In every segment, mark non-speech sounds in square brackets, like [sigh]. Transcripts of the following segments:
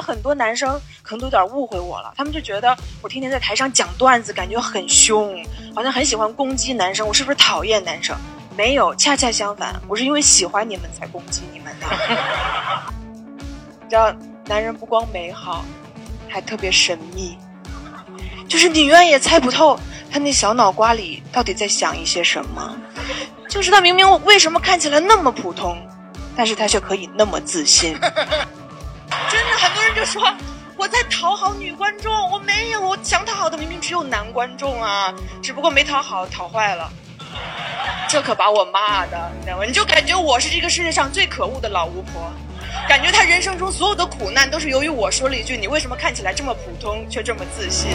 很多男生可能都有点误会我了，他们就觉得我天天在台上讲段子，感觉很凶，好像很喜欢攻击男生，我是不是讨厌男生？没有，恰恰相反，我是因为喜欢你们才攻击你们的。[laughs] 你知道，男人不光美好，还特别神秘，就是你永远也猜不透他那小脑瓜里到底在想一些什么。就是他明明为什么看起来那么普通，但是他却可以那么自信。真的，很多人就说我在讨好女观众，我没有，我想讨好的明明只有男观众啊，只不过没讨好，讨坏了。这可把我骂的，你知道吗？你就感觉我是这个世界上最可恶的老巫婆，感觉他人生中所有的苦难都是由于我说了一句：“你为什么看起来这么普通，却这么自信？”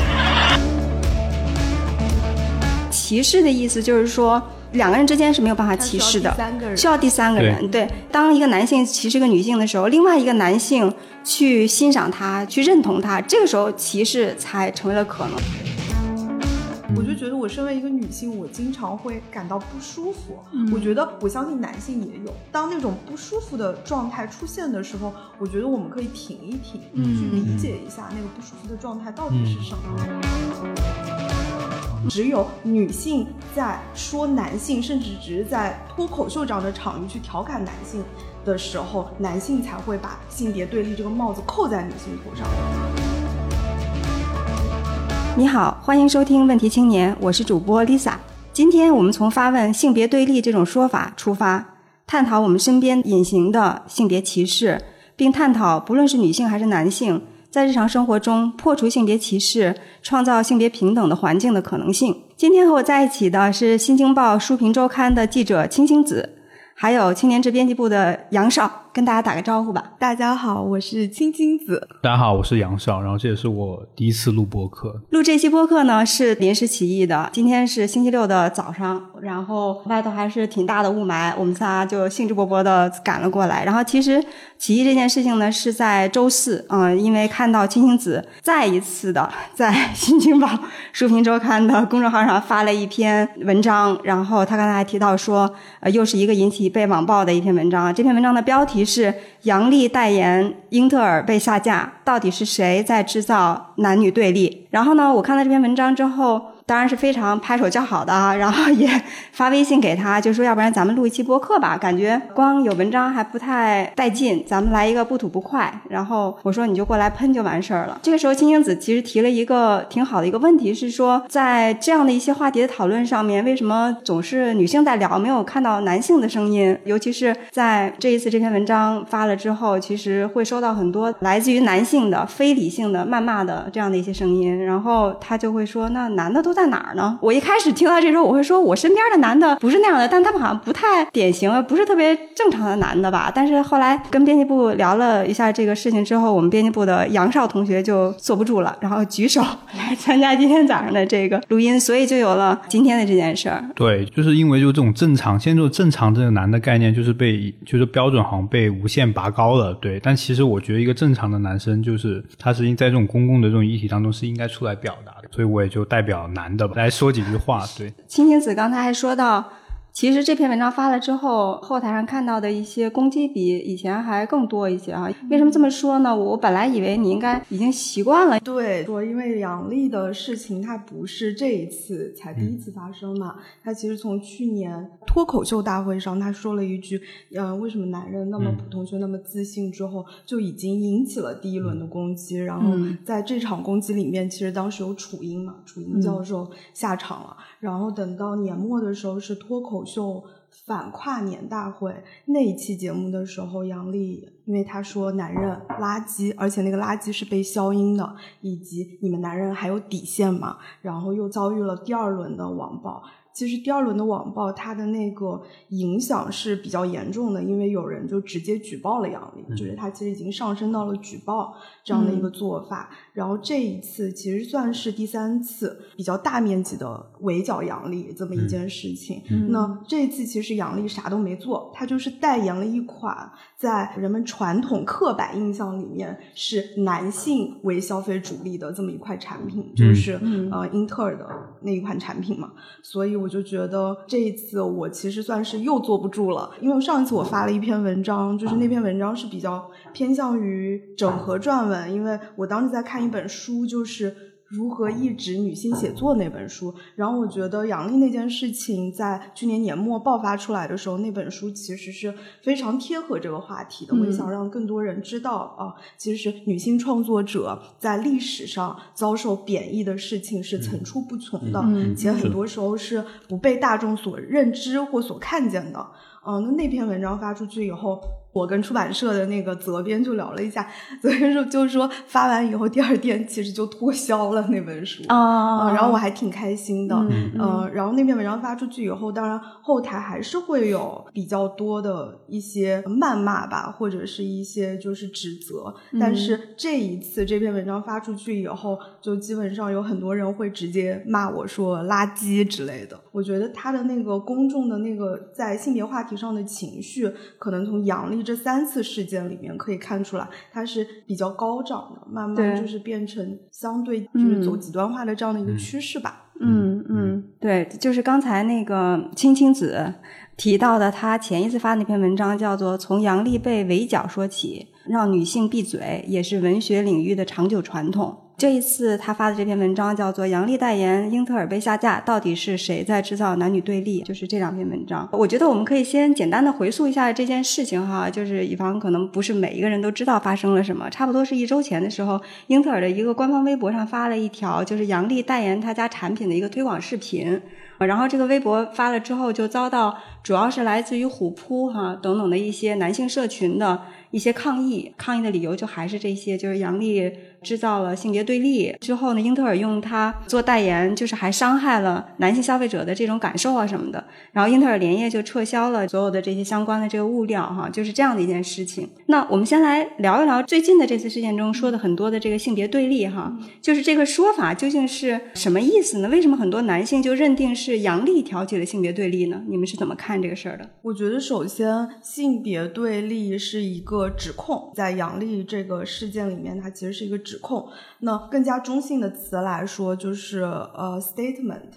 歧视的意思就是说。两个人之间是没有办法歧视的，需要第三个人。对，当一个男性歧视一个女性的时候，另外一个男性去欣赏她、去认同她，这个时候歧视才成为了可能。我就觉得，我身为一个女性，我经常会感到不舒服。我觉得，我相信男性也有。当那种不舒服的状态出现的时候，我觉得我们可以停一停，去理解一下那个不舒服的状态到底是什么。只有女性在说男性，甚至只是在脱口秀这样的场域去调侃男性的时候，男性才会把性别对立这个帽子扣在女性头上。你好，欢迎收听《问题青年》，我是主播 Lisa。今天我们从发问性别对立这种说法出发，探讨我们身边隐形的性别歧视，并探讨不论是女性还是男性。在日常生活中破除性别歧视、创造性别平等的环境的可能性。今天和我在一起的是《新京报》书评周刊的记者青青子，还有青年志编辑部的杨少。跟大家打个招呼吧。大家好，我是青青子。大家好，我是杨少。然后这也是我第一次录播客。录这期播客呢是临时起意的。今天是星期六的早上，然后外头还是挺大的雾霾，我们仨就兴致勃勃的赶了过来。然后其实起义这件事情呢是在周四，嗯，因为看到青青子再一次的 [laughs] 在《新京报》书评周刊的公众号上发了一篇文章，然后他刚才还提到说，呃，又是一个引起被网暴的一篇文章。这篇文章的标题。是杨笠代言英特尔被下架，到底是谁在制造男女对立？然后呢，我看了这篇文章之后。当然是非常拍手叫好的啊，[laughs] 然后也发微信给他，就说要不然咱们录一期播客吧，感觉光有文章还不太带劲，咱们来一个不吐不快。然后我说你就过来喷就完事儿了。这个时候青青子其实提了一个挺好的一个问题，是说在这样的一些话题的讨论上面，为什么总是女性在聊，没有看到男性的声音？尤其是在这一次这篇文章发了之后，其实会收到很多来自于男性的非理性的谩骂的这样的一些声音，然后他就会说，那男的都在。在哪儿呢？我一开始听到这时候，我会说，我身边的男的不是那样的，但他们好像不太典型，不是特别正常的男的吧？但是后来跟编辑部聊了一下这个事情之后，我们编辑部的杨少同学就坐不住了，然后举手来参加今天早上的这个录音，所以就有了今天的这件事儿。[laughs] 对，就是因为就这种正常，现在就正常这个男的概念，就是被就是标准好像被无限拔高了。对，但其实我觉得一个正常的男生，就是他是应在这种公共的这种议题当中是应该出来表达的，所以我也就代表男。来说几句话，对。青青子刚才还说到。其实这篇文章发了之后，后台上看到的一些攻击比以前还更多一些啊。为什么这么说呢？我本来以为你应该已经习惯了。对，说因为杨笠的事情，它不是这一次才第一次发生嘛。他其实从去年脱口秀大会上，他说了一句“嗯，为什么男人那么普通却那么自信”之后，就已经引起了第一轮的攻击。然后在这场攻击里面，其实当时有楚英嘛，楚英教授下场了。然后等到年末的时候，是脱口。秀反跨年大会那一期节目的时候，杨笠因为他说男人垃圾，而且那个垃圾是被消音的，以及你们男人还有底线吗？然后又遭遇了第二轮的网暴。其实第二轮的网暴，它的那个影响是比较严重的，因为有人就直接举报了杨笠，就是他其实已经上升到了举报这样的一个做法。然后这一次其实算是第三次比较大面积的围剿杨笠这么一件事情。那这一次其实杨笠啥都没做，他就是代言了一款在人们传统刻板印象里面是男性为消费主力的这么一块产品，就是呃英特尔的那一款产品嘛。所以。我就觉得这一次我其实算是又坐不住了，因为上一次我发了一篇文章，就是那篇文章是比较偏向于整合撰文，因为我当时在看一本书，就是。如何抑制女性写作那本书，然后我觉得杨笠那件事情在去年年末爆发出来的时候，那本书其实是非常贴合这个话题的。我也想让更多人知道啊，其实女性创作者在历史上遭受贬义的事情是层出不穷的，且很多时候是不被大众所认知或所看见的。嗯，那那篇文章发出去以后。我跟出版社的那个责编就聊了一下，责编说就是说发完以后第二天其实就脱销了那本书啊，然后我还挺开心的，嗯，然后那篇文章发出去以后，当然后台还是会有比较多的一些谩骂吧，或者是一些就是指责，但是这一次这篇文章发出去以后，就基本上有很多人会直接骂我说垃圾之类的。我觉得他的那个公众的那个在性别话题上的情绪，可能从杨丽。这三次事件里面可以看出来，它是比较高涨的，慢慢就是变成相对就是走极端化的这样的一个趋势吧。嗯嗯，对，就是刚才那个青青子提到的，他前一次发那篇文章叫做《从杨丽被围剿说起，让女性闭嘴》，也是文学领域的长久传统。这一次他发的这篇文章叫做《杨笠代言英特尔被下架，到底是谁在制造男女对立》？就是这两篇文章。我觉得我们可以先简单的回溯一下这件事情哈，就是以防可能不是每一个人都知道发生了什么。差不多是一周前的时候，英特尔的一个官方微博上发了一条，就是杨笠代言他家产品的一个推广视频。然后这个微博发了之后，就遭到主要是来自于虎扑哈等等的一些男性社群的一些抗议。抗议的理由就还是这些，就是杨笠。制造了性别对立之后呢，英特尔用它做代言，就是还伤害了男性消费者的这种感受啊什么的。然后英特尔连夜就撤销了所有的这些相关的这个物料，哈，就是这样的一件事情。那我们先来聊一聊最近的这次事件中说的很多的这个性别对立，哈，就是这个说法究竟是什么意思呢？为什么很多男性就认定是杨笠挑起了性别对立呢？你们是怎么看这个事儿的？我觉得首先性别对立是一个指控，在杨笠这个事件里面，它其实是一个。指控，那更加中性的词来说就是呃 statement。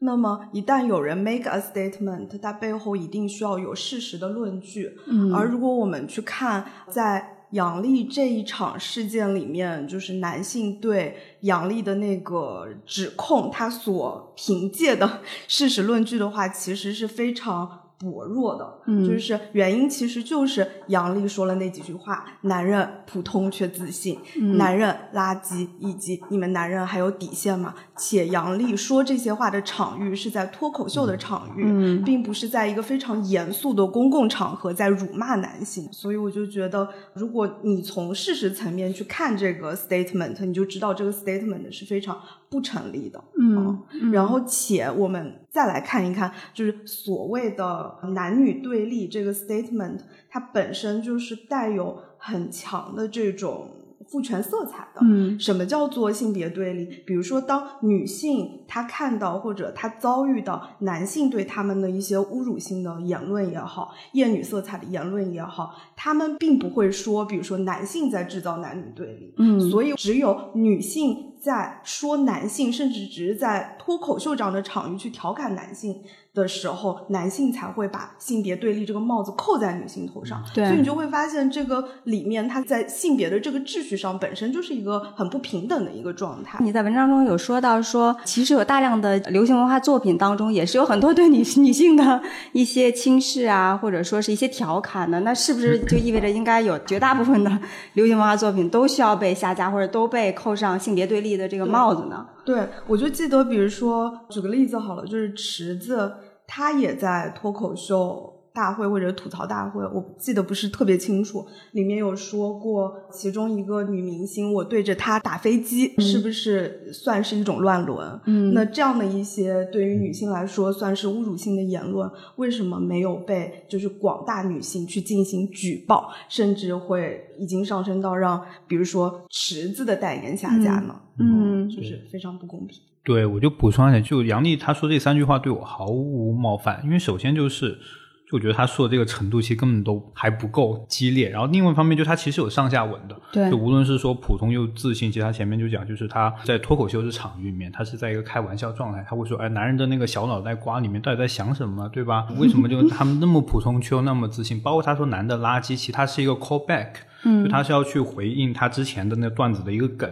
那么一旦有人 make a statement，它背后一定需要有事实的论据。嗯，而如果我们去看在杨笠这一场事件里面，就是男性对杨笠的那个指控，他所凭借的事实论据的话，其实是非常。薄弱的，就是原因其实就是杨笠说了那几句话：男人普通却自信，男人垃圾，以及你们男人还有底线吗？且杨笠说这些话的场域是在脱口秀的场域，并不是在一个非常严肃的公共场合在辱骂男性。所以我就觉得，如果你从事实层面去看这个 statement，你就知道这个 statement 是非常不成立的。嗯，然后且我们再来看一看，就是所谓的。男女对立这个 statement，它本身就是带有很强的这种父权色彩的。嗯，什么叫做性别对立？比如说，当女性她看到或者她遭遇到男性对他们的一些侮辱性的言论也好，厌女色彩的言论也好，他们并不会说，比如说男性在制造男女对立。嗯，所以只有女性在说男性，甚至只是在脱口秀这样的场域去调侃男性。的时候，男性才会把性别对立这个帽子扣在女性头上，对所以你就会发现这个里面，它在性别的这个秩序上本身就是一个很不平等的一个状态。你在文章中有说到说，其实有大量的流行文化作品当中，也是有很多对女女性的一些轻视啊，或者说是一些调侃的。那是不是就意味着应该有绝大部分的流行文化作品都需要被下架，或者都被扣上性别对立的这个帽子呢？对，我就记得，比如说举个例子好了，就是池子。他也在脱口秀大会或者吐槽大会，我记得不是特别清楚，里面有说过其中一个女明星，我对着她打飞机，是不是算是一种乱伦？嗯，那这样的一些对于女性来说算是侮辱性的言论，为什么没有被就是广大女性去进行举报，甚至会已经上升到让比如说池子的代言下架呢？嗯，就是非常不公平。对，我就补充一点，就杨丽她说这三句话对我毫无冒犯，因为首先就是就我觉得他说的这个程度其实根本都还不够激烈。然后另外一方面，就他其实有上下文的，对就无论是说普通又自信，其实他前面就讲，就是他在脱口秀的场域里面，他是在一个开玩笑状态，他会说，哎，男人的那个小脑袋瓜里面到底在想什么，对吧？[laughs] 为什么就 [laughs] 他们那么普通却又那么自信？包括他说男的垃圾，其实他是一个 callback。嗯，就他是要去回应他之前的那段子的一个梗，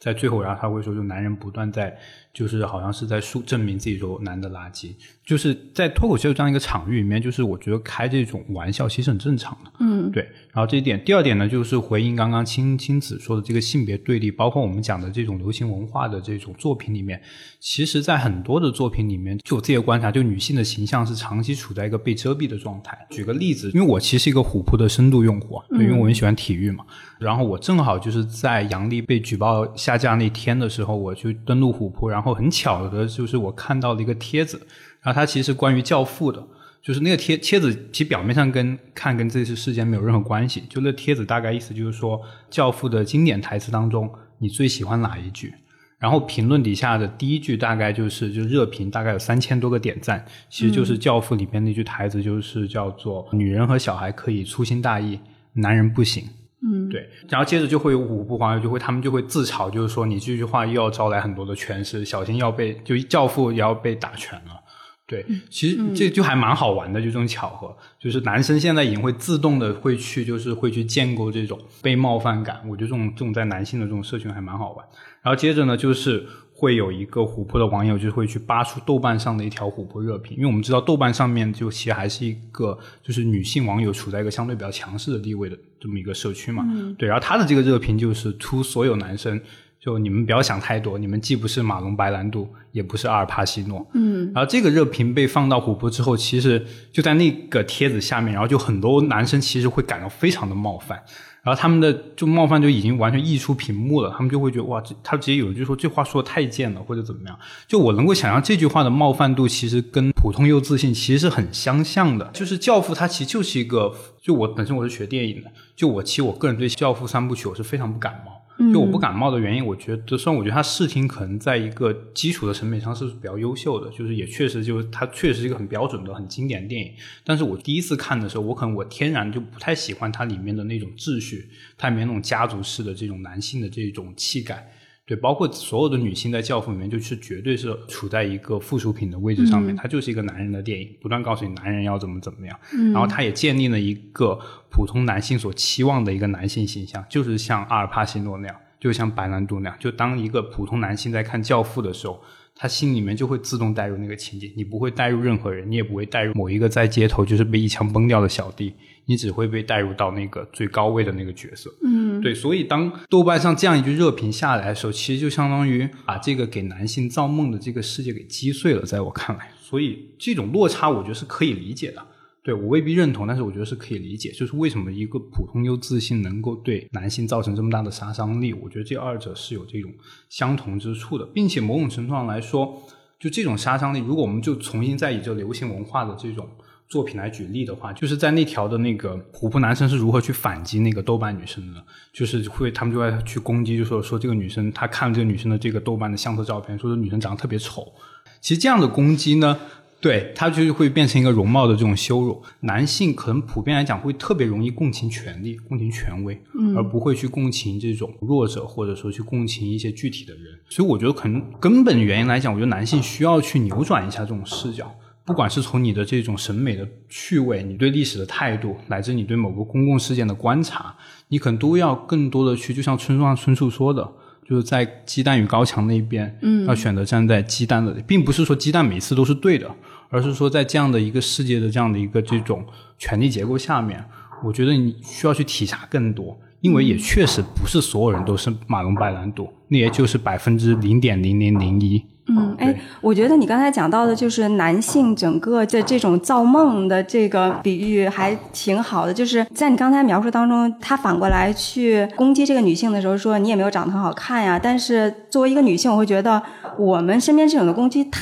在最后，然后他会说，就男人不断在，就是好像是在说证明自己说男的垃圾，就是在脱口秀这样一个场域里面，就是我觉得开这种玩笑其实很正常的，嗯，对。然后这一点，第二点呢，就是回应刚刚青青子说的这个性别对立，包括我们讲的这种流行文化的这种作品里面，其实在很多的作品里面，就我自己的观察，就女性的形象是长期处在一个被遮蔽的状态。举个例子，因为我其实是一个虎扑的深度用户，对，因为我很喜欢体育嘛。然后我正好就是在杨笠被举报下架那天的时候，我去登录虎扑，然后很巧的就是我看到了一个帖子，然后它其实关于《教父》的。就是那个帖帖子，其实表面上跟看跟这次事件没有任何关系。就那帖子大概意思就是说，《教父》的经典台词当中，你最喜欢哪一句？然后评论底下的第一句大概就是就热评，大概有三千多个点赞，其实就是《教父》里边那句台词，就是叫做“女人和小孩可以粗心大意，男人不行”。嗯，对，然后接着就会有五部网友就会他们就会自嘲，就是说你这句话又要招来很多的诠释，小心要被就教父也要被打拳了。对，其实这就还蛮好玩的，就这种巧合，就是男生现在已经会自动的会去，就是会去建构这种被冒犯感。我觉得这种这种在男性的这种社群还蛮好玩。然后接着呢，就是会有一个琥珀的网友就会去扒出豆瓣上的一条琥珀热评，因为我们知道豆瓣上面就其实还是一个就是女性网友处在一个相对比较强势的地位的这么一个社区嘛。对，然后他的这个热评就是出所有男生。就你们不要想太多，你们既不是马龙白兰度，也不是阿尔帕西诺。嗯，然后这个热评被放到琥珀之后，其实就在那个帖子下面，然后就很多男生其实会感到非常的冒犯，然后他们的就冒犯就已经完全溢出屏幕了，他们就会觉得哇，这他直接有人就说这话说的太贱了，或者怎么样。就我能够想象这句话的冒犯度其实跟普通又自信其实是很相像的。就是《教父》他其实就是一个，就我本身我是学电影的，就我其实我个人对《教父》三部曲我是非常不感冒。就我不感冒的原因，我觉得虽然我觉得他视听可能在一个基础的审美上是比较优秀的，就是也确实就是它确实是一个很标准的、很经典的电影。但是我第一次看的时候，我可能我天然就不太喜欢它里面的那种秩序，它里面那种家族式的这种男性的这种气概。对，包括所有的女性在《教父》里面，就是绝对是处在一个附属品的位置上面。它就是一个男人的电影，不断告诉你男人要怎么怎么样。然后他也建立了一个普通男性所期望的一个男性形象，就是像阿尔帕西诺那样，就像白兰度那样。就当一个普通男性在看《教父》的时候，他心里面就会自动带入那个情景，你不会带入任何人，你也不会带入某一个在街头就是被一枪崩掉的小弟。你只会被带入到那个最高位的那个角色，嗯，对，所以当豆瓣上这样一句热评下来的时候，其实就相当于把这个给男性造梦的这个世界给击碎了，在我看来，所以这种落差我觉得是可以理解的。对我未必认同，但是我觉得是可以理解。就是为什么一个普通又自信能够对男性造成这么大的杀伤力？我觉得这二者是有这种相同之处的，并且某种程度上来说，就这种杀伤力，如果我们就重新再以这流行文化的这种。作品来举例的话，就是在那条的那个虎扑男生是如何去反击那个豆瓣女生的？就是会他们就会去攻击，就说说这个女生，他看了这个女生的这个豆瓣的相册照片，说这女生长得特别丑。其实这样的攻击呢，对他就会变成一个容貌的这种羞辱。男性可能普遍来讲会特别容易共情权力、共情权威，而不会去共情这种弱者，或者说去共情一些具体的人。所以我觉得可能根本原因来讲，我觉得男性需要去扭转一下这种视角。不管是从你的这种审美的趣味，你对历史的态度，乃至你对某个公共事件的观察，你可能都要更多的去，就像村上春树说的，就是在鸡蛋与高墙那一边，嗯，要选择站在鸡蛋的，并不是说鸡蛋每次都是对的，而是说在这样的一个世界的这样的一个这种权力结构下面，我觉得你需要去体察更多，因为也确实不是所有人都是马龙白兰度，那也就是百分之零点零零零一。嗯，哎，我觉得你刚才讲到的，就是男性整个的这种造梦的这个比喻还挺好的。就是在你刚才描述当中，他反过来去攻击这个女性的时候，说你也没有长得很好看呀。但是作为一个女性，我会觉得我们身边这种的攻击太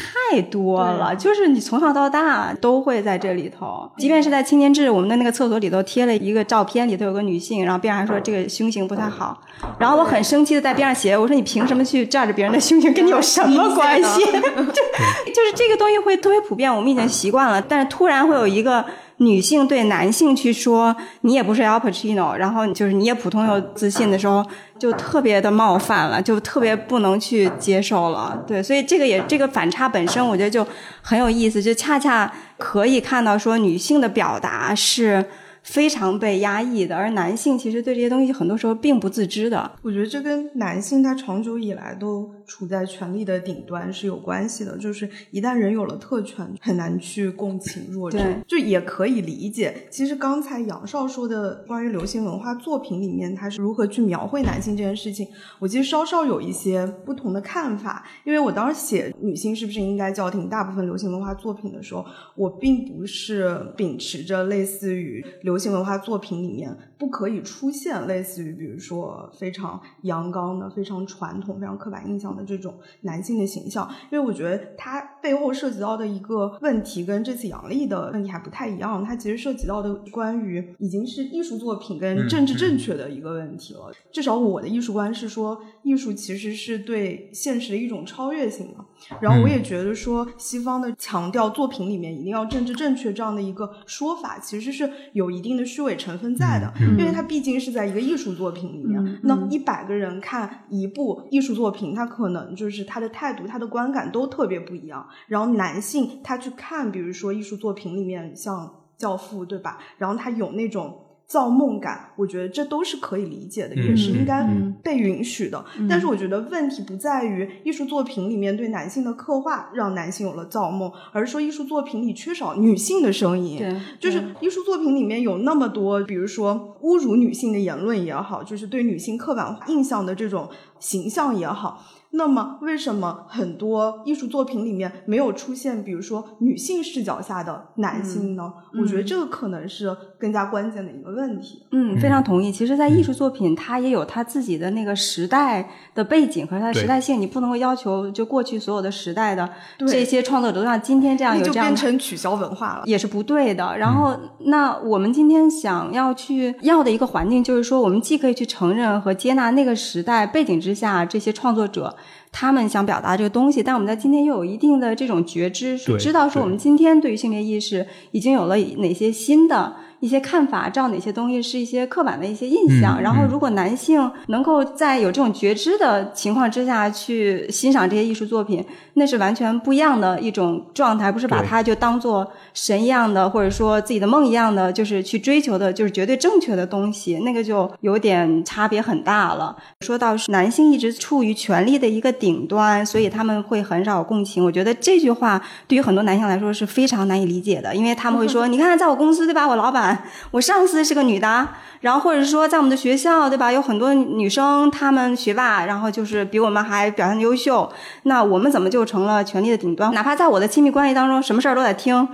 多了，就是你从小到大都会在这里头。即便是在青年志，我们的那个厕所里头贴了一个照片，里头有个女性，然后边上还说这个胸型不太好。然后我很生气的在边上写，我说你凭什么去照着别人的胸型，跟你有什么关系？[laughs] 就就是这个东西会特别普遍，我们已经习惯了。但是突然会有一个女性对男性去说你也不是 Al Pacino，然后就是你也普通又自信的时候，就特别的冒犯了，就特别不能去接受了。对，所以这个也这个反差本身，我觉得就很有意思，就恰恰可以看到说女性的表达是。非常被压抑的，而男性其实对这些东西很多时候并不自知的。我觉得这跟男性他长久以来都处在权力的顶端是有关系的。就是一旦人有了特权，很难去共情弱者，就也可以理解。其实刚才杨少说的关于流行文化作品里面他是如何去描绘男性这件事情，我其实稍稍有一些不同的看法。因为我当时写女性是不是应该叫停大部分流行文化作品的时候，我并不是秉持着类似于流。流行文化作品里面不可以出现类似于，比如说非常阳刚的、非常传统、非常刻板印象的这种男性的形象，因为我觉得它背后涉及到的一个问题跟这次杨笠的问题还不太一样。它其实涉及到的关于已经是艺术作品跟政治正确的一个问题了。至少我的艺术观是说，艺术其实是对现实的一种超越性嘛。然后我也觉得说，西方的强调作品里面一定要政治正确这样的一个说法，其实是有一。定的虚伪成分在的，因为它毕竟是在一个艺术作品里面。那一百个人看一部艺术作品，他可能就是他的态度、他的观感都特别不一样。然后男性他去看，比如说艺术作品里面像《教父》，对吧？然后他有那种。造梦感，我觉得这都是可以理解的，也是应该被允许的。但是我觉得问题不在于艺术作品里面对男性的刻画让男性有了造梦，而是说艺术作品里缺少女性的声音。对，就是艺术作品里面有那么多，比如说侮辱女性的言论也好，就是对女性刻板印象的这种形象也好。那么，为什么很多艺术作品里面没有出现，比如说女性视角下的男性呢？我觉得这个可能是更加关键的一个问题。嗯，非常同意。其实，在艺术作品，它也有它自己的那个时代的背景和它的时代性，你不能够要求就过去所有的时代的这些创作者都像今天这样有这样，就变成取消文化了，也是不对的。然后，那我们今天想要去要的一个环境，就是说，我们既可以去承认和接纳那个时代背景之下这些创作者。他们想表达这个东西，但我们在今天又有一定的这种觉知，知道说我们今天对于性别意识已经有了哪些新的。一些看法，知道哪些东西是一些刻板的一些印象。然后，如果男性能够在有这种觉知的情况之下去欣赏这些艺术作品，那是完全不一样的一种状态，不是把它就当做神一样的，或者说自己的梦一样的，就是去追求的，就是绝对正确的东西，那个就有点差别很大了。说到是男性一直处于权力的一个顶端，所以他们会很少共情。我觉得这句话对于很多男性来说是非常难以理解的，因为他们会说：“你看，在我公司对吧，我老板。” [laughs] 我上司是个女的，然后或者是说在我们的学校，对吧？有很多女生，她们学霸，然后就是比我们还表现优秀。那我们怎么就成了权力的顶端？哪怕在我的亲密关系当中，什么事儿都得听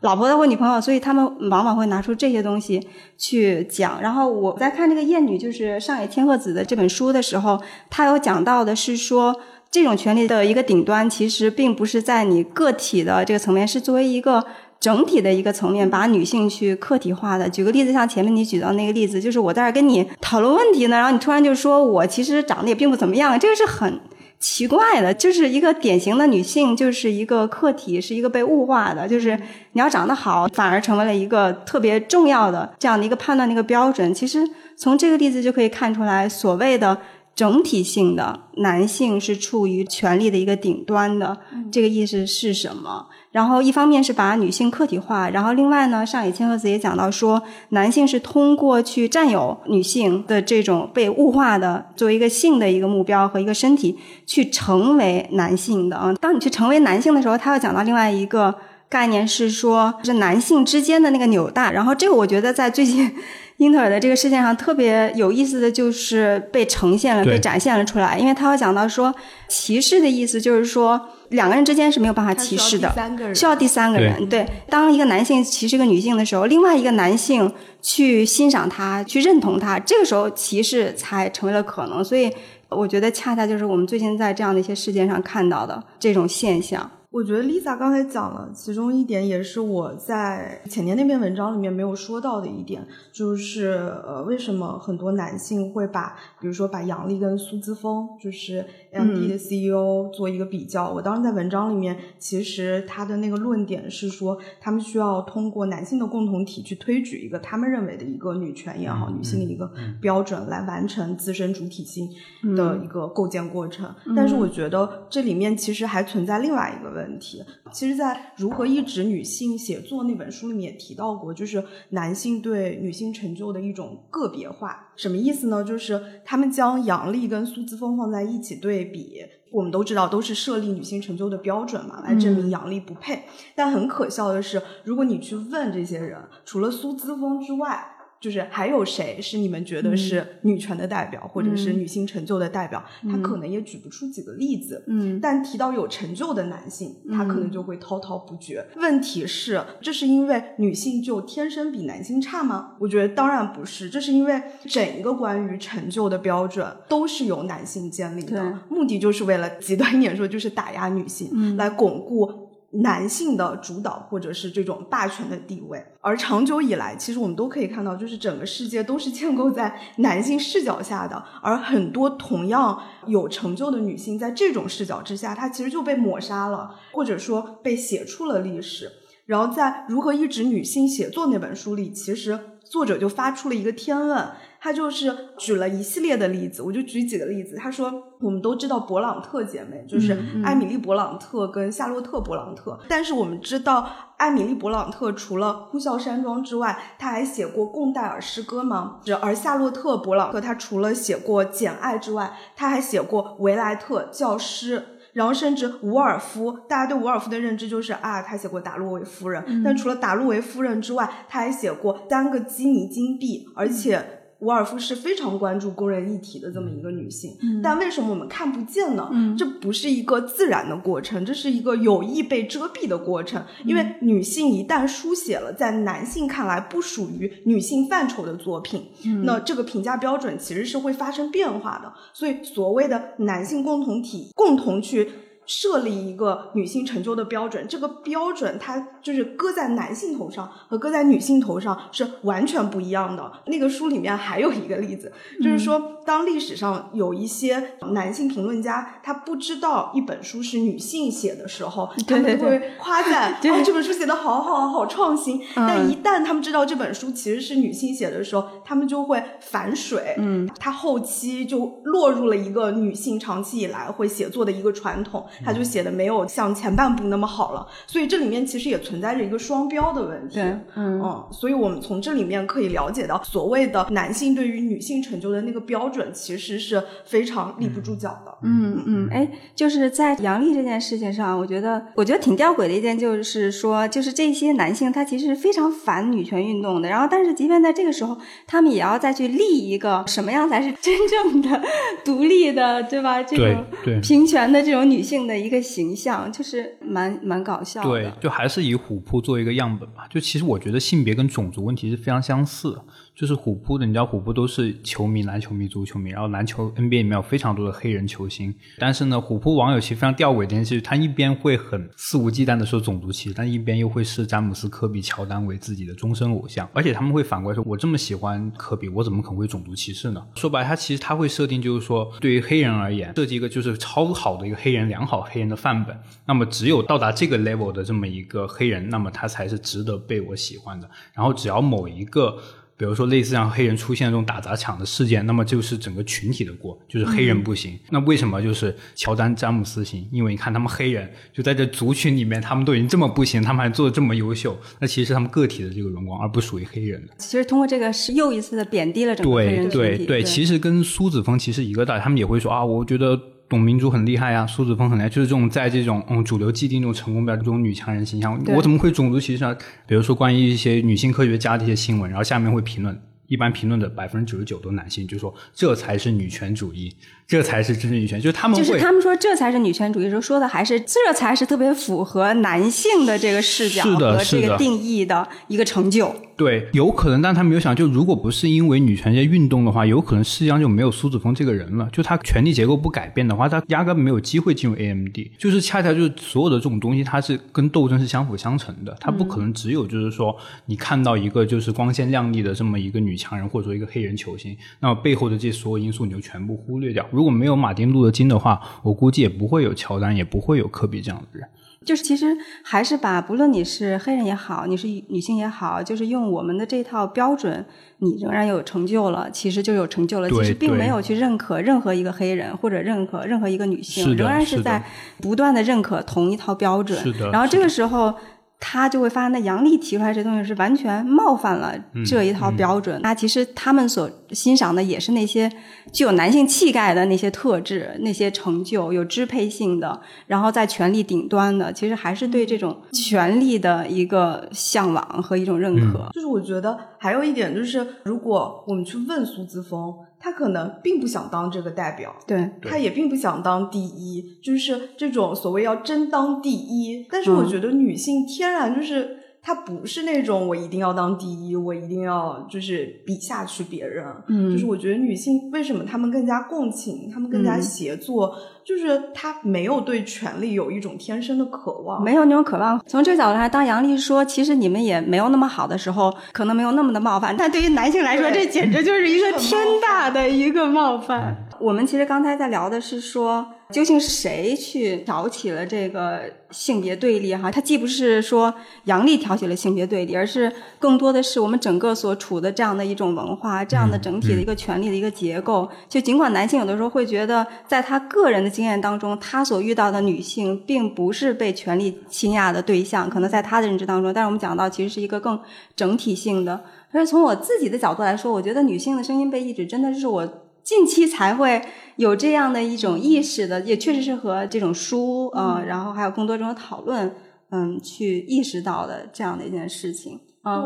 老婆的或女朋友，所以他们往往会拿出这些东西去讲。然后我在看这个《艳女》，就是上野千鹤子的这本书的时候，他有讲到的是说，这种权力的一个顶端，其实并不是在你个体的这个层面，是作为一个。整体的一个层面，把女性去客体化的。举个例子，像前面你举到那个例子，就是我在这跟你讨论问题呢，然后你突然就说我其实长得也并不怎么样，这个是很奇怪的。就是一个典型的女性，就是一个客体，是一个被物化的。就是你要长得好，反而成为了一个特别重要的这样的一个判断的一个标准。其实从这个例子就可以看出来，所谓的。整体性的男性是处于权力的一个顶端的，这个意思是什么？然后一方面是把女性客体化，然后另外呢，上野千鹤子也讲到说，男性是通过去占有女性的这种被物化的作为一个性的一个目标和一个身体去成为男性的啊。当你去成为男性的时候，他又讲到另外一个概念是说，是男性之间的那个纽带。然后这个我觉得在最近。英特尔的这个事件上特别有意思的就是被呈现了、被展现了出来，因为他要讲到说歧视的意思就是说两个人之间是没有办法歧视的，需要第三个人。对，当一个男性歧视一个女性的时候，另外一个男性去欣赏他、去认同他，这个时候歧视才成为了可能。所以我觉得恰恰就是我们最近在这样的一些事件上看到的这种现象。我觉得 Lisa 刚才讲了，其中一点也是我在前年那篇文章里面没有说到的一点，就是呃，为什么很多男性会把，比如说把杨笠跟苏姿丰，就是 M D 的 CEO 做一个比较。我当时在文章里面，其实他的那个论点是说，他们需要通过男性的共同体去推举一个他们认为的一个女权也好，女性的一个标准，来完成自身主体性的一个构建过程。但是我觉得这里面其实还存在另外一个问。问题，其实，在《如何抑制女性写作》那本书里面也提到过，就是男性对女性成就的一种个别化。什么意思呢？就是他们将杨笠跟苏姿丰放在一起对比，我们都知道都是设立女性成就的标准嘛，来证明杨笠不配。但很可笑的是，如果你去问这些人，除了苏姿丰之外，就是还有谁是你们觉得是女权的代表，或者是女性成就的代表？他可能也举不出几个例子。嗯，但提到有成就的男性，他可能就会滔滔不绝。问题是，这是因为女性就天生比男性差吗？我觉得当然不是，这是因为整一个关于成就的标准都是由男性建立的，目的就是为了极端一点说，就是打压女性，来巩固。男性的主导或者是这种霸权的地位，而长久以来，其实我们都可以看到，就是整个世界都是建构在男性视角下的，而很多同样有成就的女性，在这种视角之下，她其实就被抹杀了，或者说被写出了历史。然后在《如何抑制女性写作》那本书里，其实作者就发出了一个天问。他就是举了一系列的例子，我就举几个例子。他说，我们都知道勃朗特姐妹，就是艾米丽·勃朗特跟夏洛特·勃朗特。但是我们知道，艾米丽·勃朗特除了《呼啸山庄》之外，她还写过贡戴尔诗歌吗？而夏洛特·勃朗特，她除了写过《简爱》之外，她还写过《维莱特教师》。然后甚至伍尔夫，大家对伍尔夫的认知就是啊，他写过《达洛维夫人》，但除了《达洛维夫人》之外，他还写过三个基尼金币，而且。伍尔夫是非常关注工人议题的这么一个女性，但为什么我们看不见呢？这不是一个自然的过程，这是一个有意被遮蔽的过程。因为女性一旦书写了在男性看来不属于女性范畴的作品，那这个评价标准其实是会发生变化的。所以，所谓的男性共同体共同去。设立一个女性成就的标准，这个标准它就是搁在男性头上和搁在女性头上是完全不一样的。那个书里面还有一个例子，就是说，当历史上有一些男性评论家他不知道一本书是女性写的时候，他们会夸赞啊这本书写的好好好创新。但一旦他们知道这本书其实是女性写的时候，他们就会反水。嗯，他后期就落入了一个女性长期以来会写作的一个传统。他就写的没有像前半部那么好了，所以这里面其实也存在着一个双标的问题。嗯，所以我们从这里面可以了解到，所谓的男性对于女性成就的那个标准，其实是非常立不住脚的。嗯嗯，哎，就是在杨丽这件事情上，我觉得我觉得挺吊诡的一件，就是说，就是这些男性他其实是非常反女权运动的，然后但是即便在这个时候，他们也要再去立一个什么样才是真正的 [laughs] 独立的，对吧？这种平权的这种女性。的一个形象就是蛮蛮搞笑的，对，就还是以虎扑做一个样本吧。就其实我觉得性别跟种族问题是非常相似。就是虎扑的，你知道虎扑都是球迷，篮球迷、足球迷，然后篮球 NBA 里面有非常多的黑人球星。但是呢，虎扑网友其实非常吊诡的一件事，他一边会很肆无忌惮的说种族歧视，但一边又会视詹姆斯、科比、乔丹为自己的终身偶像。而且他们会反过来说，我这么喜欢科比，我怎么可能会种族歧视呢？说白了，他其实他会设定就是说，对于黑人而言，设计一个就是超好的一个黑人、良好黑人的范本。那么只有到达这个 level 的这么一个黑人，那么他才是值得被我喜欢的。然后只要某一个。比如说，类似像黑人出现这种打砸抢的事件，那么就是整个群体的锅，就是黑人不行。那为什么就是乔丹、詹姆斯行？因为你看他们黑人就在这族群里面，他们都已经这么不行，他们还做的这么优秀，那其实是他们个体的这个荣光，而不属于黑人的。其实通过这个是又一次的贬低了整个黑人群体。对对对，其实跟苏子峰其实一个道理，他们也会说啊，我觉得。董明珠很厉害呀，苏子峰很厉害，就是这种在这种嗯主流既定这种成功标这种女强人形象，我怎么会种族歧视啊？比如说关于一些女性科学家的一些新闻，然后下面会评论，一般评论的百分之九十九都男性，就说这才是女权主义，这才是真正女权，就是他们就是他们说这才是女权主义时候说的还是这才是特别符合男性的这个视角和这个定义的一个成就。对，有可能，但他没有想，就如果不是因为女权这些运动的话，有可能世界上就没有苏子峰这个人了。就他权力结构不改变的话，他压根没有机会进入 AMD。就是恰恰就是所有的这种东西，它是跟斗争是相辅相成的。它不可能只有就是说，你看到一个就是光鲜亮丽的这么一个女强人，或者说一个黑人球星，那么背后的这些所有因素你就全部忽略掉。如果没有马丁路德金的话，我估计也不会有乔丹，也不会有科比这样的人。就是其实还是把，不论你是黑人也好，你是女性也好，就是用我们的这套标准，你仍然有成就了，其实就有成就了。其实并没有去认可任何一个黑人或者认可任何一个女性，仍然是在不断的认可同一套标准。然后这个时候。他就会发现，那杨笠提出来这东西是完全冒犯了这一套标准。那其实他们所欣赏的也是那些具有男性气概的那些特质、那些成就、有支配性的，然后在权力顶端的。其实还是对这种权力的一个向往和一种认可。就是我觉得还有一点就是，如果我们去问苏姿峰。他可能并不想当这个代表，对，他也并不想当第一，就是这种所谓要争当第一。但是我觉得女性天然就是。他不是那种我一定要当第一，我一定要就是比下去别人。嗯，就是我觉得女性为什么她们更加共情，她们更加协作，就是她没有对权力有一种天生的渴望，没有那种渴望。从这个角度来，当杨丽说其实你们也没有那么好的时候，可能没有那么的冒犯，但对于男性来说，这简直就是一个天大的一个冒犯。我们其实刚才在聊的是说。究竟是谁去挑起了这个性别对立？哈，它既不是说杨丽挑起了性别对立，而是更多的是我们整个所处的这样的一种文化，这样的整体的一个权力的一个结构。就尽管男性有的时候会觉得，在他个人的经验当中，他所遇到的女性并不是被权力倾轧的对象，可能在他的认知当中，但是我们讲到其实是一个更整体性的。但是从我自己的角度来说，我觉得女性的声音被抑制，真的是我。近期才会有这样的一种意识的，也确实是和这种书嗯，然后还有更多这种讨论，嗯，去意识到的这样的一件事情。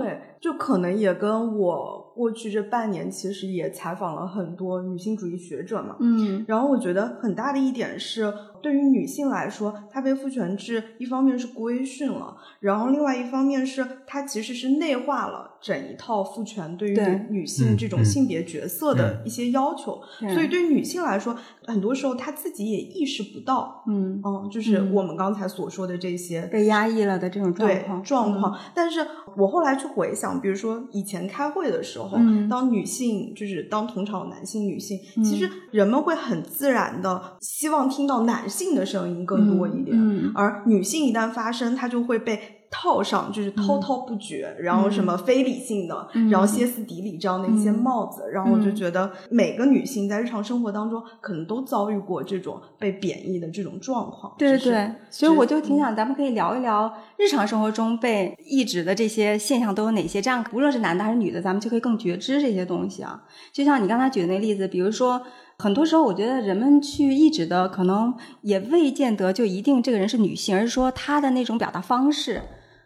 对，就可能也跟我过去这半年其实也采访了很多女性主义学者嘛，嗯，然后我觉得很大的一点是，对于女性来说，她被父权制一方面是规训了，然后另外一方面是她其实是内化了整一套父权对于女性这种性别角色的一些要求，所以对女性来说，很多时候她自己也意识不到，嗯嗯，就是我们刚才所说的这些被压抑了的这种状况状况，但是我后来。去回想，比如说以前开会的时候，当女性就是当同场男性、女性，其实人们会很自然的希望听到男性的声音更多一点，而女性一旦发声，她就会被。套上就是滔滔不绝，然后什么非理性的，然后歇斯底里这样的一些帽子，然后我就觉得每个女性在日常生活当中可能都遭遇过这种被贬义的这种状况。对对对，所以我就挺想咱们可以聊一聊日常生活中被抑制的这些现象都有哪些，这样无论是男的还是女的，咱们就可以更觉知这些东西啊。就像你刚才举的那个例子，比如说很多时候我觉得人们去抑制的可能也未见得就一定这个人是女性，而是说她的那种表达方式。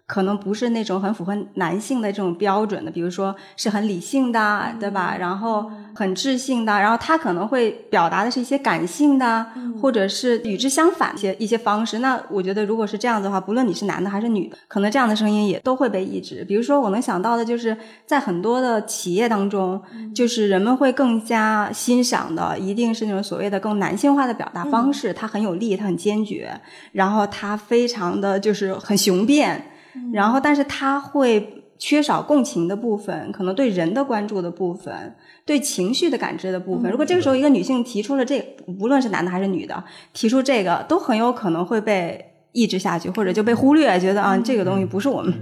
可能不是那种很符合男性的这种标准的，比如说是很理性的，对吧？然后很智性的，然后他可能会表达的是一些感性的，或者是与之相反一些一些方式。那我觉得，如果是这样子的话，不论你是男的还是女的，可能这样的声音也都会被抑制。比如说，我能想到的就是在很多的企业当中，就是人们会更加欣赏的，一定是那种所谓的更男性化的表达方式。他很有力，他很坚决，然后他非常的就是很雄辩。然后，但是他会缺少共情的部分，可能对人的关注的部分，对情绪的感知的部分。如果这个时候一个女性提出了这，无论是男的还是女的，提出这个，都很有可能会被抑制下去，或者就被忽略，觉得啊，这个东西不是我们。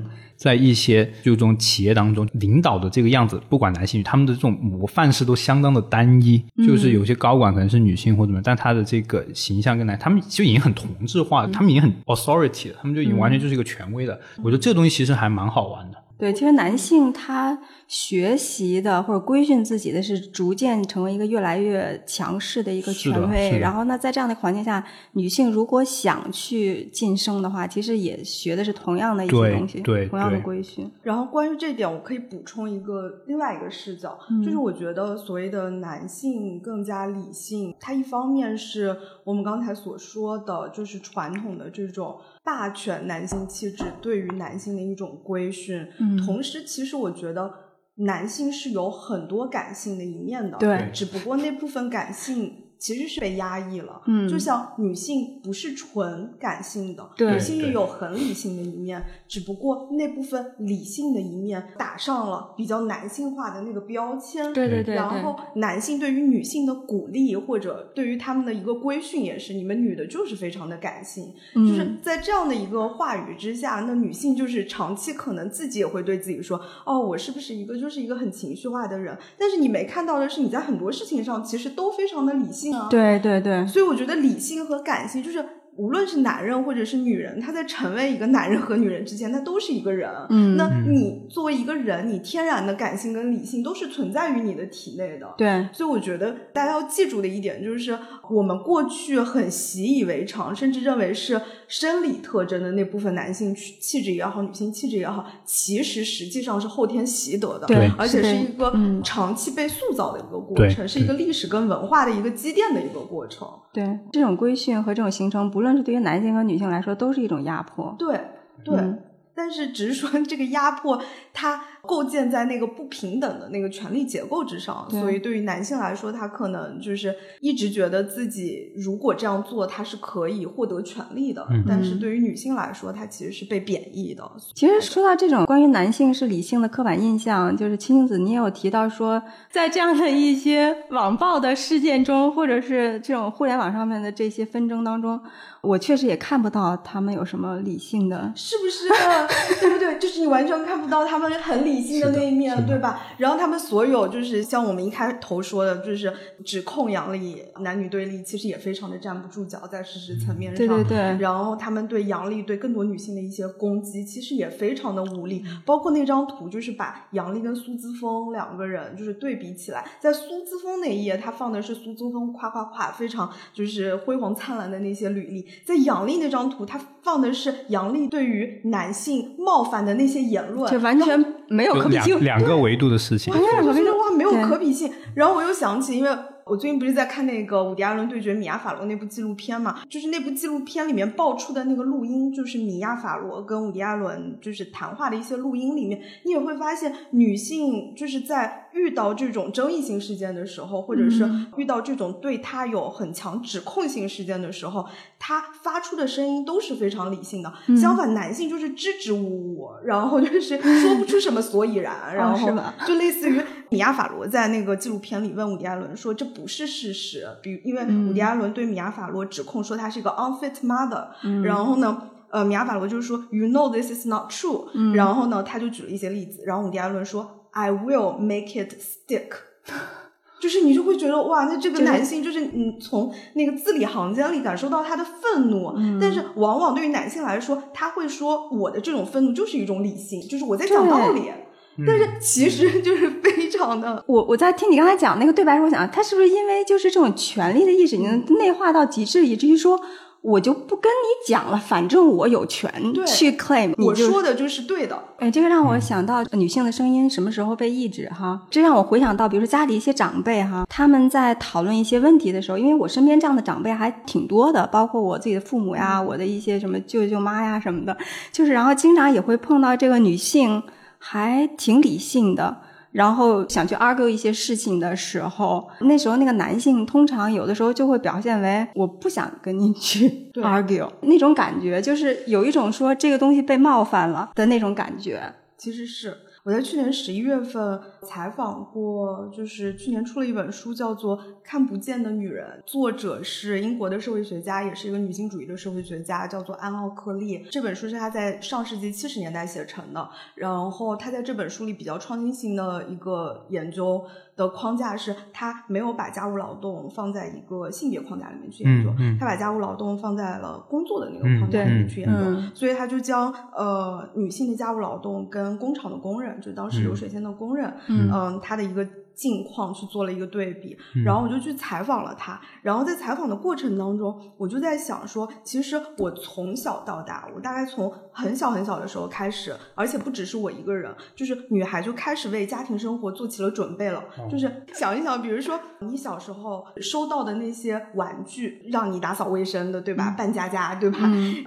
在一些就这种企业当中，领导的这个样子，不管男性女，他们的这种模范式都相当的单一。就是有些高管可能是女性或怎么，但他的这个形象跟男，他们就已经很同质化，他们已经很 authority 了，他们就已经完全就是一个权威的。我觉得这个东西其实还蛮好玩的。对，其实男性他学习的或者规训自己的是逐渐成为一个越来越强势的一个权威，然后那在这样的环境下，女性如果想去晋升的话，其实也学的是同样的一些东西，对同样的规训。然后关于这点，我可以补充一个另外一个视角，嗯就是我觉得所谓的男性更加理性，它一方面是我们刚才所说的，就是传统的这种霸权男性气质对于男性的一种规训，嗯同时其实我觉得男性是有很多感性的一面的，对只不过那部分感性。其实是被压抑了，嗯就像女性不是纯感性的，对女性也有很理性的一面，只不过那部分理性的一面打上了比较男性化的那个标签。对对对然后男性对于女性的鼓励或者对于他们的一个规训也是，你们女的就是非常的感性，嗯就是在这样的一个话语之下，那女性就是长期可能自己也会对自己说，哦，我是不是一个就是一个很情绪化的人？但是你没看到的是，你在很多事情上其实都非常的理性啊。对对对，所以我觉得理性和感性就是。无论是男人或者是女人，他在成为一个男人和女人之间，他都是一个人。嗯那你作为一个人，你天然的感性跟理性都是存在于你的体内的。对所以我觉得大家要记住的一点就是，我们过去很习以为常，甚至认为是生理特征的那部分男性气气质也好，女性气质也好，其实实际上是后天习得的，对而且是一个嗯长期被塑造的一个过程，是一个历史跟文化的一个积淀的一个过程。对，这种规训和这种形成，不论是对于男性和女性来说，都是一种压迫。对对。嗯但是只是说这个压迫，它构建在那个不平等的那个权力结构之上，所以对于男性来说，他可能就是一直觉得自己如果这样做，他是可以获得权利的。嗯但是对于女性来说，她其实是被贬义的。其实说到这种关于男性是理性的刻板印象，就是青子，你也有提到说，在这样的一些网暴的事件中，或者是这种互联网上面的这些纷争当中，我确实也看不到他们有什么理性的。是不是？对不对？就是你完全看不到他们很理性的那一面，对吧？然后他们所有就是像我们一开头说的，就是指控杨笠男女对立，其实也非常的站不住脚，在事实层面上。对对对然后他们对杨笠对更多女性的一些攻击，其实也非常的无力。包括那张图，就是把杨笠跟苏姿丰两个人就是对比起来，在苏姿丰那一页，他放的是苏姿丰夸夸夸非常就是辉煌灿烂的那些履历，在杨笠那张图，他放的是杨笠对于男性冒犯的那些言论，就完全没有可比性。两个维度的事情完。全就觉得哇没有可比性。然后我又想起，因为我最近不是在看那个伍迪·艾伦对决米娅·法罗那部纪录片嘛，就是那部纪录片里面爆出的那个录音，就是米娅·法罗跟伍迪·艾伦就是谈话的一些录音里面，你也会发现女性就是在遇到这种争议性事件的时候，或者是遇到这种对她有很强指控性事件的时候，她发出的声音都是非常理性的。相反，男性就是支支吾吾，然后就是说不出什么所以然，然后就类似于米亚·法罗在那个纪录片里问伍迪·艾伦说：“这不是事实。”比因为伍迪·艾伦对米亚·法罗指控说她是一个 unfit mother，、然后呢。呃，米亚·法罗就是说，You know this is not true、然后呢，他就举了一些例子，然后伍迪·艾伦说，I will make it stick。[laughs] 就是你就会觉得哇，那这个男性就是你从那个字里行间里感受到他的愤怒，但是往往对于男性来说，他会说我的这种愤怒就是一种理性，就是我在讲道理。但是其实就是非常的，我我在听你刚才讲那个对白时，我想他是不是因为就是这种权力的意识已经内化到极致，以至于说我就不跟你讲了，反正我有权去 claim，我你说的就是对的。哎，这个让我想到女性的声音什么时候被抑制哈？这让我回想到，比如说家里一些长辈哈，他们在讨论一些问题的时候，因为我身边这样的长辈还挺多的，包括我自己的父母呀，我的一些什么舅舅妈呀什么的，就是然后经常也会碰到这个女性还挺理性的。然后想去 argue 一些事情的时候，那时候那个男性通常有的时候就会表现为我不想跟你去 [laughs] argue，那种感觉就是有一种说这个东西被冒犯了的那种感觉。其实是我在去年十一月份采访过，就是去年出了一本书，叫做《看不见的女人》，作者是英国的社会学家，也是一个女性主义的社会学家，叫做安奥克利。这本书是他在上世纪七十年代写成的，然后他在这本书里比较创新性的一个研究。的框架是，他没有把家务劳动放在一个性别框架里面去研究，嗯嗯。他把家务劳动放在了工作的那个嗯框架里面去研究，嗯所以他就将呃女性的家务劳动跟工厂的工人人，就当时流水线的工人，嗯。嗯，他的一个境况去做了一个对比，然后我就去采访了他，然后在采访的过程当中，我就在想说，其实我从小到大，我大概从很小很小的时候开始，而且不只是我一个人，就是女孩就开始为家庭生活做起了准备了，就是想一想，比如说你小时候收到的那些玩具，让你打扫卫生的，对吧？扮家家，对吧？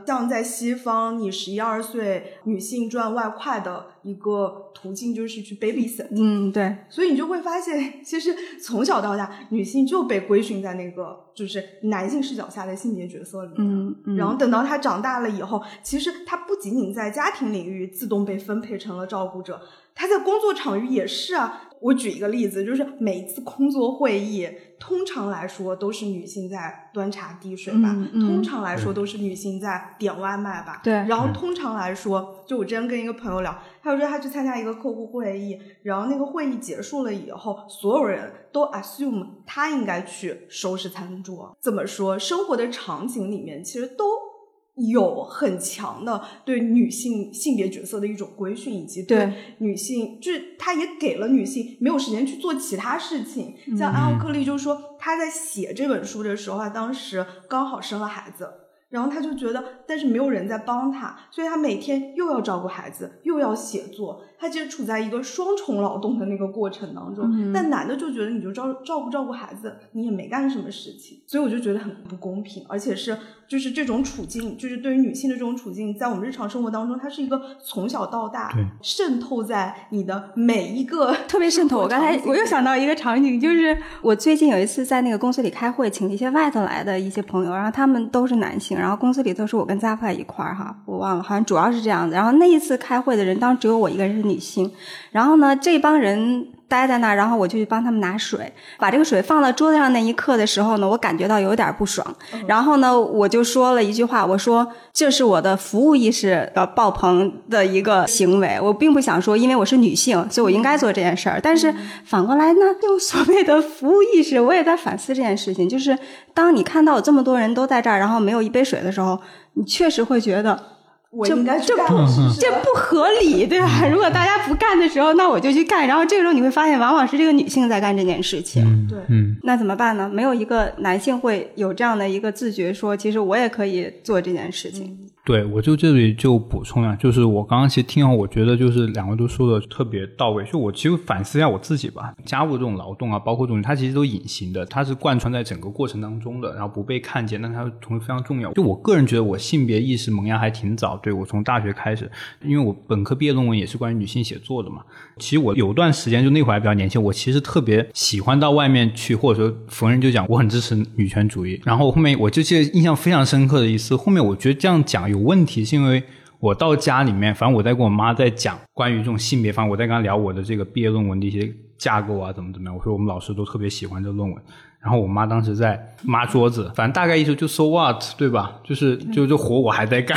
像在西方，你十一二岁，女性赚外快的一个途径就是去 babysit，嗯，对，所以你就会发现，其实从小到大，女性就被规训在那个就是男性视角下的性别角色里面。嗯嗯，然后等到她长大了以后，其实她不仅仅在家庭领域自动被分配成了照顾者，她在工作场域也是啊。我举一个例子，就是每一次工作会议，通常来说都是女性在端茶递水吧，嗯嗯通常来说都是女性在点外卖吧。对然后通常来说，就我之前跟一个朋友聊，他就说他去参加一个客户会议，然后那个会议结束了以后，所有人都 assume 他应该去收拾餐桌。怎么说？生活的场景里面其实都。有很强的对女性性别角色的一种规训，以及对女性，就是他也给了女性没有时间去做其他事情。像安奥克利就说，他在写这本书的时候，他当时刚好生了孩子，然后他就觉得，但是没有人在帮他，所以他每天又要照顾孩子，又要写作，他其实处在一个双重劳动的那个过程当中。嗯但男的就觉得，你就照照顾照顾孩子，你也没干什么事情，所以我就觉得很不公平，而且是就是这种处境，就是对于女性的这种处境，在我们日常生活当中，它是一个从小到大渗透在你的每一个特别渗透。我刚才我又想到一个场景，就是我最近有一次在那个公司里开会，请了一些外头来的一些朋友，然后他们都是男性，然后公司里头是我跟 Zapp 一块儿哈，我忘了，好像主要是这样子。然后那一次开会的人，当时只有我一个人是女性，然后呢，这帮人。待在那儿，然后我就去帮他们拿水，把这个水放到桌子上那一刻的时候呢，我感觉到有点不爽。然后呢，我就说了一句话，我说这是我的服务意识的爆棚的一个行为，我并不想说，因为我是女性，所以我应该做这件事儿。但是反过来呢，就所谓的服务意识，我也在反思这件事情，就是当你看到有这么多人都在这儿，然后没有一杯水的时候，你确实会觉得。我应该这不这不合理，对吧？如果大家不干的时候，那我就去干。然后这个时候你会发现，往往是这个女性在干这件事情。嗯对嗯，那怎么办呢？没有一个男性会有这样的一个自觉，说其实我也可以做这件事情。对，我就这里就补充啊，就是我刚刚其实听完，我觉得就是两位都说的特别到位。就我其实反思一下我自己吧，家务这种劳动啊，包括这种，它其实都隐形的，它是贯穿在整个过程当中的，然后不被看见，但它同时非常重要。就我个人觉得，我性别意识萌芽还挺早，对我从大学开始，因为我本科毕业论文也是关于女性写作的嘛。其实我有段时间就那会儿还比较年轻，我其实特别喜欢到外面去，或者说逢人就讲我很支持女权主义。然后后面我就记得印象非常深刻的一次，后面我觉得这样讲有问题，是因为我到家里面，反正我在跟我妈在讲关于这种性别方，我在跟她聊我的这个毕业论文的一些架构啊，怎么怎么样。我说我们老师都特别喜欢这论文。然后我妈当时在抹桌子，反正大概意思就 so what，对吧？就是就这活我还在干，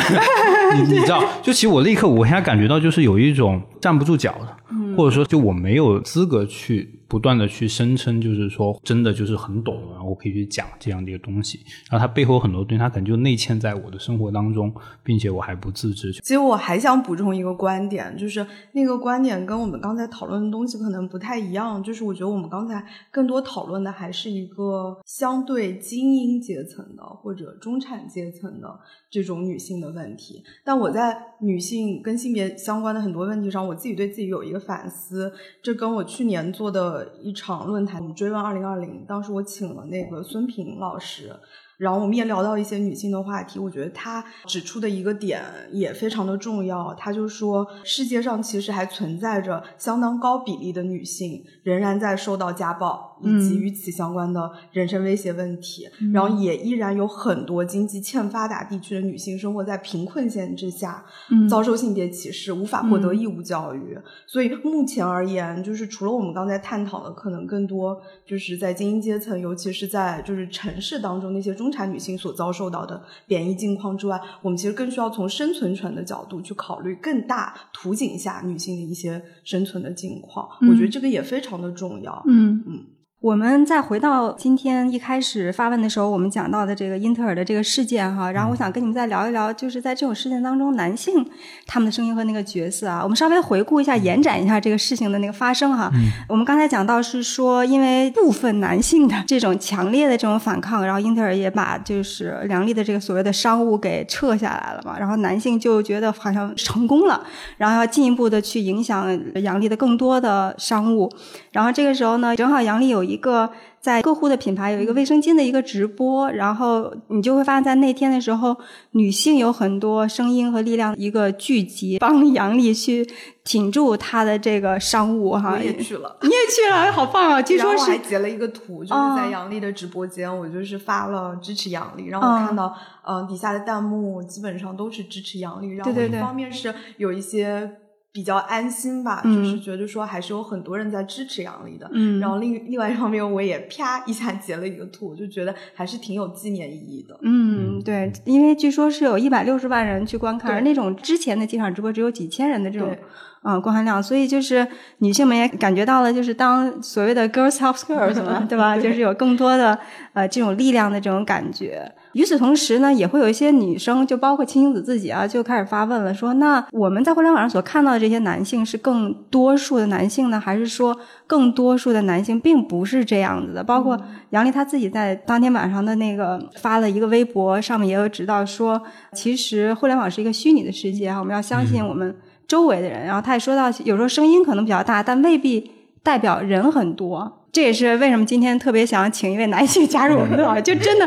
你你知道？就其实我立刻我现在感觉到就是有一种站不住脚的，或者说就我没有资格去不断的去声称，就是说真的就是很懂，然后我可以去讲这样的一个东西。然后它背后很多东西，它可能就内嵌在我的生活当中，并且我还不自知。其实我还想补充一个观点，就是那个观点跟我们刚才讨论的东西可能不太一样。就是我觉得我们刚才更多讨论的还是一个相对精英阶层的或者中产阶层的这种女性的问题。但我在女性跟性别相关的很多问题上，我自己对自己有一个反思。这跟我去年做的一场论坛我们追问二零二零，当时我请了那个孙平老师。然后我们也聊到一些女性的话题，我觉得她指出的一个点也非常的重要。她就说，世界上其实还存在着相当高比例的女性仍然在受到家暴以及与此相关的人身威胁问题，然后也依然有很多经济欠发达地区的女性生活在贫困线之下，嗯遭受性别歧视，无法获得义务教育。所以目前而言，就是除了我们刚才探讨的，可能更多就是在精英阶层，尤其是在就是城市当中那些中产女性所遭受到的贬义境况之外，我们其实更需要从生存权的角度去考虑更大图景下女性的一些生存的境况。我觉得这个也非常的重要。嗯嗯我们再回到今天一开始发问的时候，我们讲到的这个英特尔的这个事件哈，然后我想跟你们再聊一聊，就是在这种事件当中，男性他们的声音和那个角色啊，我们稍微回顾一下、延展一下这个事情的那个发生哈。我们刚才讲到是说，因为部分男性的这种强烈的这种反抗，然后英特尔也把就是梁丽的这个所谓的商务给撤下来了嘛，然后男性就觉得好像成功了，然后要进一步的去影响杨丽的更多的商务，然后这个时候呢，正好杨丽有。一个在客户的品牌有一个卫生巾的一个直播，然后你就会发现，在那天的时候，女性有很多声音和力量一个聚集，帮杨丽去挺住她的这个商务哈。我也去了，[laughs] 你也去了，好棒啊！[laughs] 据说是还截了一个图，就是在杨丽的直播间，我就是发了支持杨丽，然后我看到嗯底下的弹幕基本上都是支持杨丽，然后一方面是有一些。比较安心吧，就是觉得说还是有很多人在支持杨笠的。嗯，然后另另外一方面，我也啪一下截了一个图，就觉得还是挺有纪念意义的。嗯，对，因为据说是有一百六十万人去观看，而那种之前的几场直播只有几千人的这种。啊，观看量，所以就是女性们也感觉到了，就是当所谓的 girls help girls 嘛，[laughs] 对吧？就是有更多的呃这种力量的这种感觉。与此同时呢，也会有一些女生，就包括青青子自己啊，就开始发问了，说那我们在互联网上所看到的这些男性是更多数的男性呢，还是说更多数的男性并不是这样子的？包括杨丽她自己在当天晚上的那个发了一个微博，上面也有指到说，其实互联网是一个虚拟的世界啊，我们要相信我们。周围的人，然后他也说到，有时候声音可能比较大，但未必代表人很多。这也是为什么今天特别想请一位男性加入我们的，[laughs] 就真的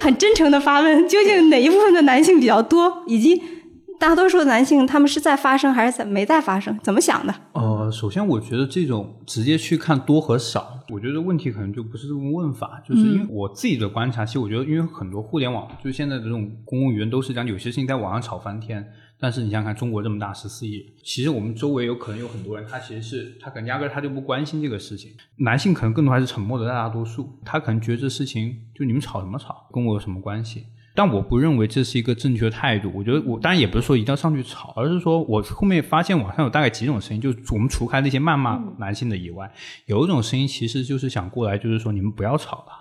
很真诚的发问：究竟哪一部分的男性比较多，以及大多数的男性他们是在发生还是在没在发生？怎么想的？呃，首先我觉得这种直接去看多和少，我觉得问题可能就不是这么问法，就是因为我自己的观察，其实我觉得，因为很多互联网，就现在的这种公共语言都是讲有些事情在网上吵翻天。但是你想想看，中国这么大，十四亿，其实我们周围有可能有很多人，他其实是他可能压根他就不关心这个事情。男性可能更多还是沉默的大大多数，他可能觉得这事情就你们吵什么吵，跟我有什么关系？但我不认为这是一个正确的态度。我觉得我当然也不是说一定要上去吵，而是说我后面发现网上有大概几种声音，就我们除开那些谩骂男性的以外，有一种声音其实就是想过来，就是说你们不要吵了，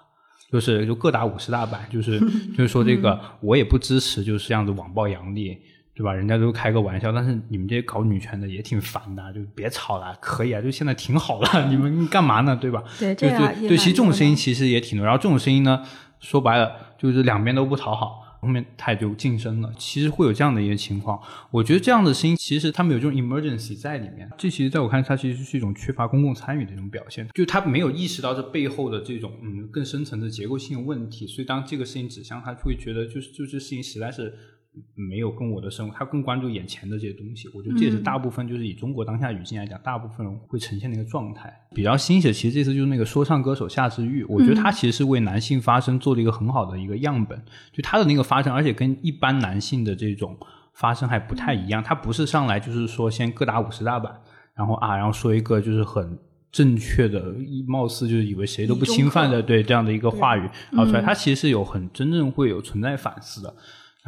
就是就各打五十大板，就是 [laughs] 就是说这个我也不支持，就是这样子网暴杨笠。对吧？人家都开个玩笑，但是你们这些搞女权的也挺烦的，就别吵了，可以啊，就现在挺好了，[laughs] 你们干嘛呢？对吧？对，对对，其实这种声音其实也挺多。然后这种声音呢，说白了就是两边都不讨好，后面他也就晋升了。其实会有这样的一些情况。我觉得这样的声音其实他们有这种 emergency 在里面。这其实在我看，它其实是一种缺乏公共参与的一种表现，就他没有意识到这背后的这种嗯更深层的结构性问题。所以当这个事情指向他，会觉得就是就这事情实在是。没有跟我的生活，他更关注眼前的这些东西。我觉得这也是大部分，就是以中国当下语境来讲，大部分人会呈现的一个状态。比较新鲜，其实这次就是那个说唱歌手夏之玉，我觉得他其实是为男性发声做了一个很好的一个样本。就他的那个发声，而且跟一般男性的这种发声还不太一样。他不是上来就是说先各打五十大板，然后啊，然后说一个就是很正确的，貌似就是以为谁都不侵犯的对这样的一个话语，然后出来，他其实是有很真正会有存在反思的。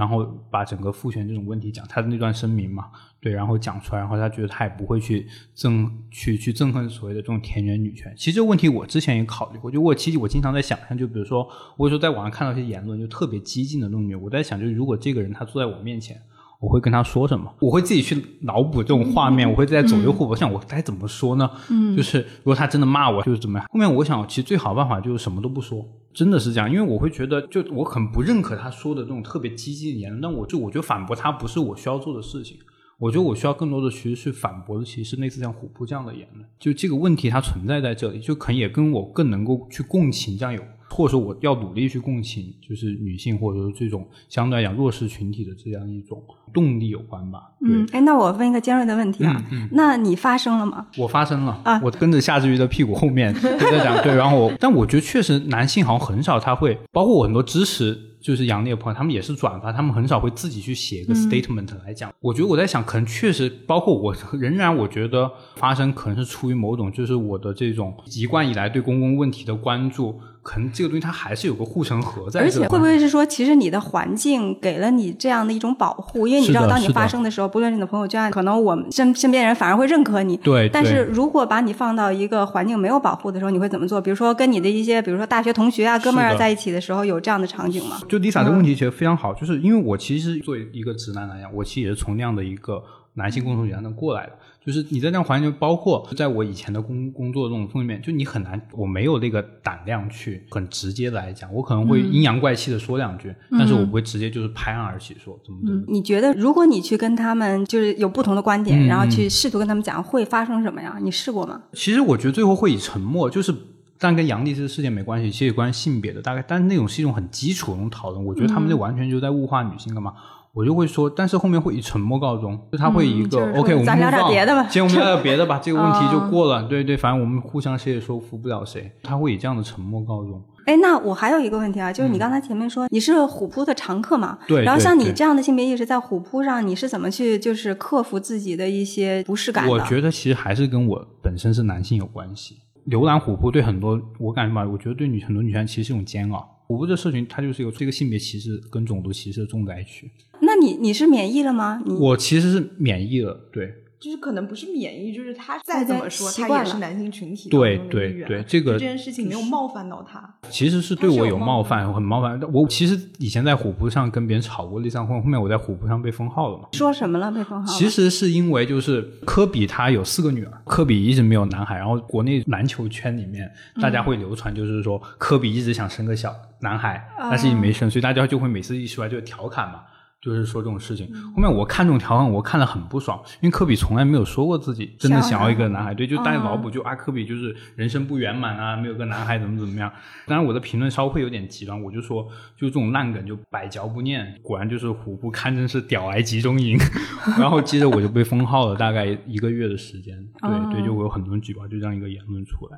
然后把整个父权这种问题讲他的那段声明嘛，对，然后讲出来，然后他觉得他也不会去憎去去憎恨所谓的这种田园女权。其实这个问题我之前也考虑过，就我其实我经常在想象，就比如说，我有时候在网上看到一些言论，就特别激进的那种女，我在想，就如果这个人他坐在我面前。我会跟他说什么？我会自己去脑补这种画面，我会在左右互搏，想我该怎么说呢？嗯，就是如果他真的骂我，就是怎么样？后面我想，其实最好的办法就是什么都不说，真的是这样，因为我会觉得，就我很不认可他说的这种特别激进的言论，但我就我觉得反驳他，不是我需要做的事情。我觉得我需要更多的其实去反驳的，其实是类似像虎扑这样的言论。就这个问题它存在在这里，就可能也跟我更能够去共情这样有。或者说我要努力去共情，就是女性或者说这种相对来讲弱势群体的这样一种动力有关吧。嗯，哎，那我问一个尖锐的问题啊，那你发声了吗？我发声了啊，我跟着夏志宇的屁股后面 [laughs] 在讲，对，然后我，但我觉得确实男性好像很少他会，包括我很多支持就是杨烈朋友，他们也是转发，他们很少会自己去写一个 statement 来讲。我觉得我在想，可能确实包括我，仍然我觉得发生可能是出于某种就是我的这种一贯以来对公共问题的关注。可能这个东西它还是有个护城河在。而且会不会是说，其实你的环境给了你这样的一种保护？因为你知道，当你发生的时候，不论是你的朋友圈，可能我们身身边人反而会认可你。对。但是如果把你放到一个环境没有保护的时候，你会怎么做？比如说跟你的一些，比如说大学同学啊、哥们儿在一起的时候，有这样的场景吗？就 Lisa 这个问题其实非常好，就是因为我其实作为一个直男来讲，我其实也是从那样的一个男性共同体当中过来的。就是你在那样环境，包括在我以前的工工作这种里面，就你很难，我没有那个胆量去很直接来讲，我可能会阴阳怪气的说两句，但是我不会直接就是拍案而起说怎么怎么。你觉得如果你去跟他们就是有不同的观点，然后去试图跟他们讲，会发生什么呀？你试过吗？其实我觉得最后会以沉默，就是但跟杨丽这个事件没关系，其实有关性别的大概，但是那种是一种很基础的那种讨论，我觉得他们就完全就在物化女性干嘛？我就会说，但是后面会以沉默告终，就他会一个 OK，我们聊点别的吧，先我们聊点别的吧，这个问题就过了。对对，反正我们互相谁也说服不了谁，他会以这样的沉默告终。哎，那我还有一个问题啊，就是你刚才前面说你是虎扑的常客嘛？对。然后像你这样的性别意识，在虎扑上你是怎么去就是克服自己的一些不适感的？我觉得其实还是跟我本身是男性有关系。浏览虎扑对很多我感觉吧，我觉得对女很多女生其实是一种煎熬。虎扑的社群它就是一个这个性别歧视跟种族歧视的重灾区。那你你是免疫了吗？我其实是免疫了，对。就是可能不是免疫，就是他再怎么说，他也是男性群体对对对，这个这件事情没有冒犯到他。其实是对我有冒犯，很冒犯。我其实以前在虎扑上跟别人吵过立场婚，后面我在虎扑上被封号了嘛。说什么了？被封号？其实是因为就是科比他有四个女儿，科比一直没有男孩，然后国内篮球圈里面大家会流传就是说科比一直想生个小男孩，但是也没生，所以大家就会每次一出来就调侃嘛。就是说这种事情，后面我看这种调侃，我看了很不爽，因为科比从来没有说过自己真的想要一个男孩，对，就大家脑补就啊，科比就是人生不圆满啊，没有个男孩怎么怎么样。当然我的评论稍微会有点极端，我就说就这种烂梗就百嚼不厌，果然就是虎扑堪称是屌癌集中营。[laughs] 然后接着我就被封号了，大概一个月的时间，对对，就我有很多人举报，就这样一个言论出来，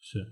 是。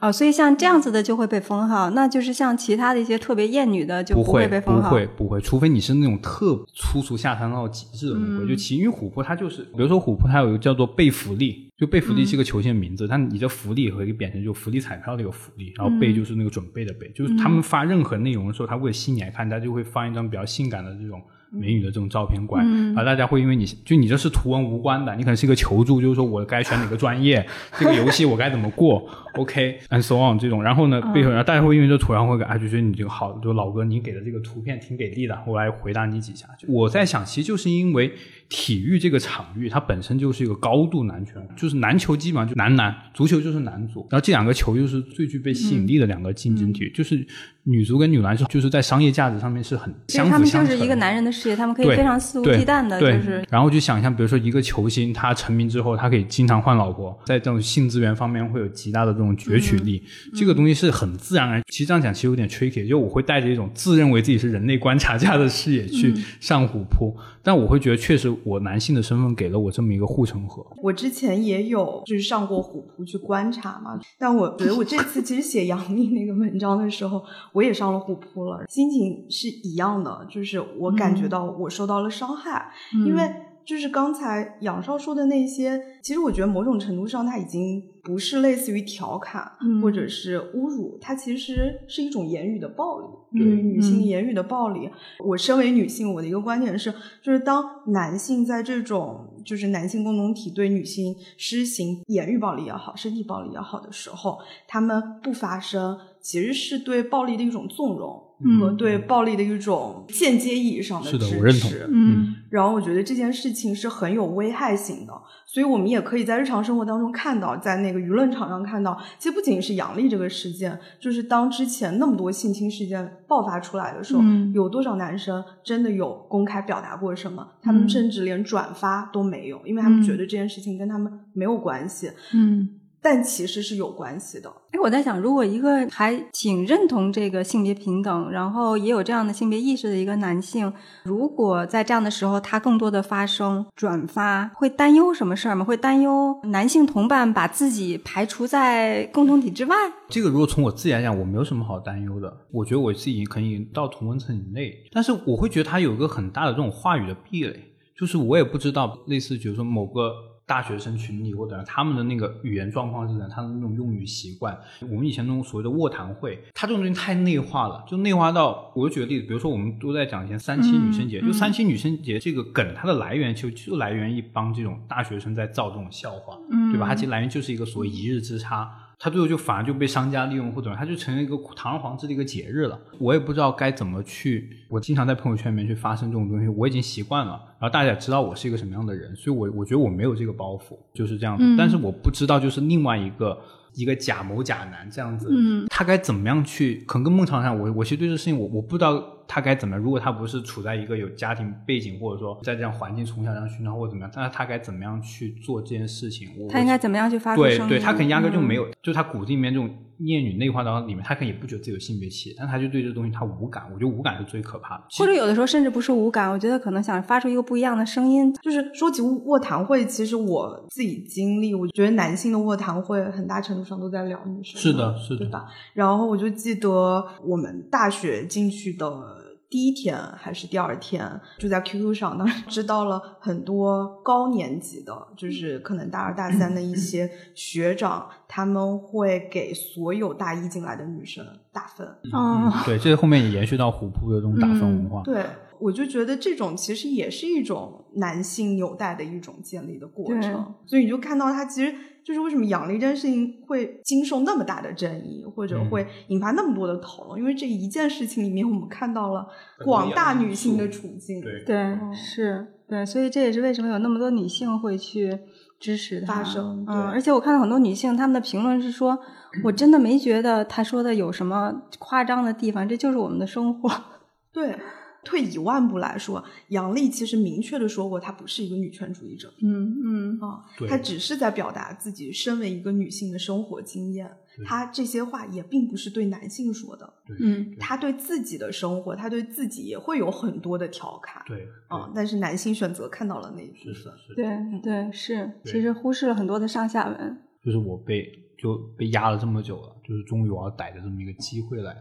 哦，所以像这样子的就会被封号，那就是像其他的一些特别艳女的就不会被封号，不会不会，除非你是那种特粗俗下三滥到极致的那种。就其因为虎扑它就是，比如说琥珀它有一个叫做贝福利，就贝福利是一个球星名字，但你的福利和一个贬成就福利彩票的一个福利，然后贝就是那个准备的备，就是他们发任何内容的时候，他为了吸引来看，他就会放一张比较性感的这种。美女的这种照片过来，然后大家会因为你就你这是图文无关的，你可能是一个求助，就是说我该选哪个专业，这个游戏我该怎么过，OK，and so on 这种，然后呢背后然后大家会因为这图然后会啊就觉得你这个好，就老哥你给的这个图片挺给力的，我来回答你几下。我在想，其实就是因为体育这个场域它本身就是一个高度男权，就是篮球基本上就男篮，足球就是男足，然后这两个球又是最具被吸引力的两个竞争体育，就是。女足跟女篮是就是在商业价值上面是很相辅相成。他们就是一个男人的事业，他们可以非常肆无忌惮的，就是。然后就想象，比如说一个球星，他成名之后，他可以经常换老婆，在这种性资源方面会有极大的这种攫取力。这个东西是很自然而然。其实这样讲其实有点 tricky，就我会带着一种自认为自己是人类观察家的视野去上虎扑，但我会觉得确实我男性的身份给了我这么一个护城河。我之前也有就是上过虎扑去观察嘛，但我觉得我这次其实写杨幂那个文章的时候。我也上了虎扑了，心情是一样的，就是我感觉到我受到了伤害，因为就是刚才杨少说的那些，其实我觉得某种程度上它已经不是类似于调侃或者是侮辱，它其实是一种言语的暴力，对于女性言语的暴力。我身为女性，我的一个观点是，就是当男性在这种就是男性共同体对女性施行言语暴力也好，身体暴力也好的时候，他们不发声。其实是对暴力的一种纵容，和对暴力的一种间接意义上的支持。嗯，然后我觉得这件事情是很有危害性的，所以我们也可以在日常生活当中看到，在那个舆论场上看到，其实不仅是杨笠这个事件，就是当之前那么多性侵事件爆发出来的时候，有多少男生真的有公开表达过什么？他们甚至连转发都没有，因为他们觉得这件事情跟他们没有关系。嗯。但其实是有关系的。哎，我在想，如果一个还挺认同这个性别平等，然后也有这样的性别意识的一个男性，如果在这样的时候他更多的发声、转发，会担忧什么事儿吗？会担忧男性同伴把自己排除在共同体之外？这个如果从我自己来讲，我没有什么好担忧的。我觉得我自己可以到同温层以内，但是我会觉得他有一个很大的这种话语的壁垒，就是我也不知道，类似比如说某个。大学生群里或者他们的那个语言状况是怎样，他的那种用语习惯。我们以前那种所谓的卧谈会，它这种东西太内化了，就内化到，我就举个例子，比如说我们都在讲以前三七女生节，就三七女生节这个梗，它的来源就就来源一帮这种大学生在造这种笑话，对吧？它其实来源就是一个所谓一日之差。它最后就反而就被商家利用，或者它就成了一个堂而皇之的一个节日了。我也不知道该怎么去，我经常在朋友圈里面去发生这种东西，我已经习惯了。然后大家也知道我是一个什么样的人，所以我我觉得我没有这个包袱，就是这样子。但是我不知道，就是另外一个。一个假某假男这样子，嗯，他该怎么样去？可能跟孟尝上，我我其实对这事情，我我不知道他该怎么。如果他不是处在一个有家庭背景，或者说在这样环境从小这样熏陶或者怎么样，那他该怎么样去做这件事情？他应该怎么样去发出声音？对，对他可能压根就没有，就他骨子里面这种。厌女内化到里面，他可能也不觉得自己有性别气，但他就对这东西他无感。我觉得无感是最可怕的。或者有的时候甚至不是无感，我觉得可能想发出一个不一样的声音。就是说起卧谈会，其实我自己经历，我觉得男性的卧谈会很大程度上都在聊女生。是的，是的，对吧？然后我就记得我们大学进去的。第一天还是第二天，就在 QQ 上，当时知道了很多高年级的，就是可能大二大 [laughs] 三的一些学长，他们会给所有大一进来的女生打分。嗯，对，这后面也延续到虎扑的这种打分文化。对，我就觉得这种其实也是一种男性纽带的一种建立的过程，所以你就看到他其实。就是为什么杨笠这件事情会经受那么大的争议，或者会引发那么多的讨论？因为这一件事情里面，我们看到了广大女性的处境。对，是，对，所以这也是为什么有那么多女性会去支持发声。嗯，而且我看到很多女性，她们的评论是说：“我真的没觉得他说的有什么夸张的地方，这就是我们的生活。[laughs] ”对。退一万步来说，杨笠其实明确的说过，她不是一个女权主义者。嗯嗯啊，她只是在表达自己身为一个女性的生活经验。她这些话也并不是对男性说的。嗯，她对自己的生活，她对自己也会有很多的调侃。对啊，但是男性选择看到了那一部分。对对是，其实忽视了很多的上下文。就是我被就被压了这么久了，就是终于我要逮着这么一个机会来，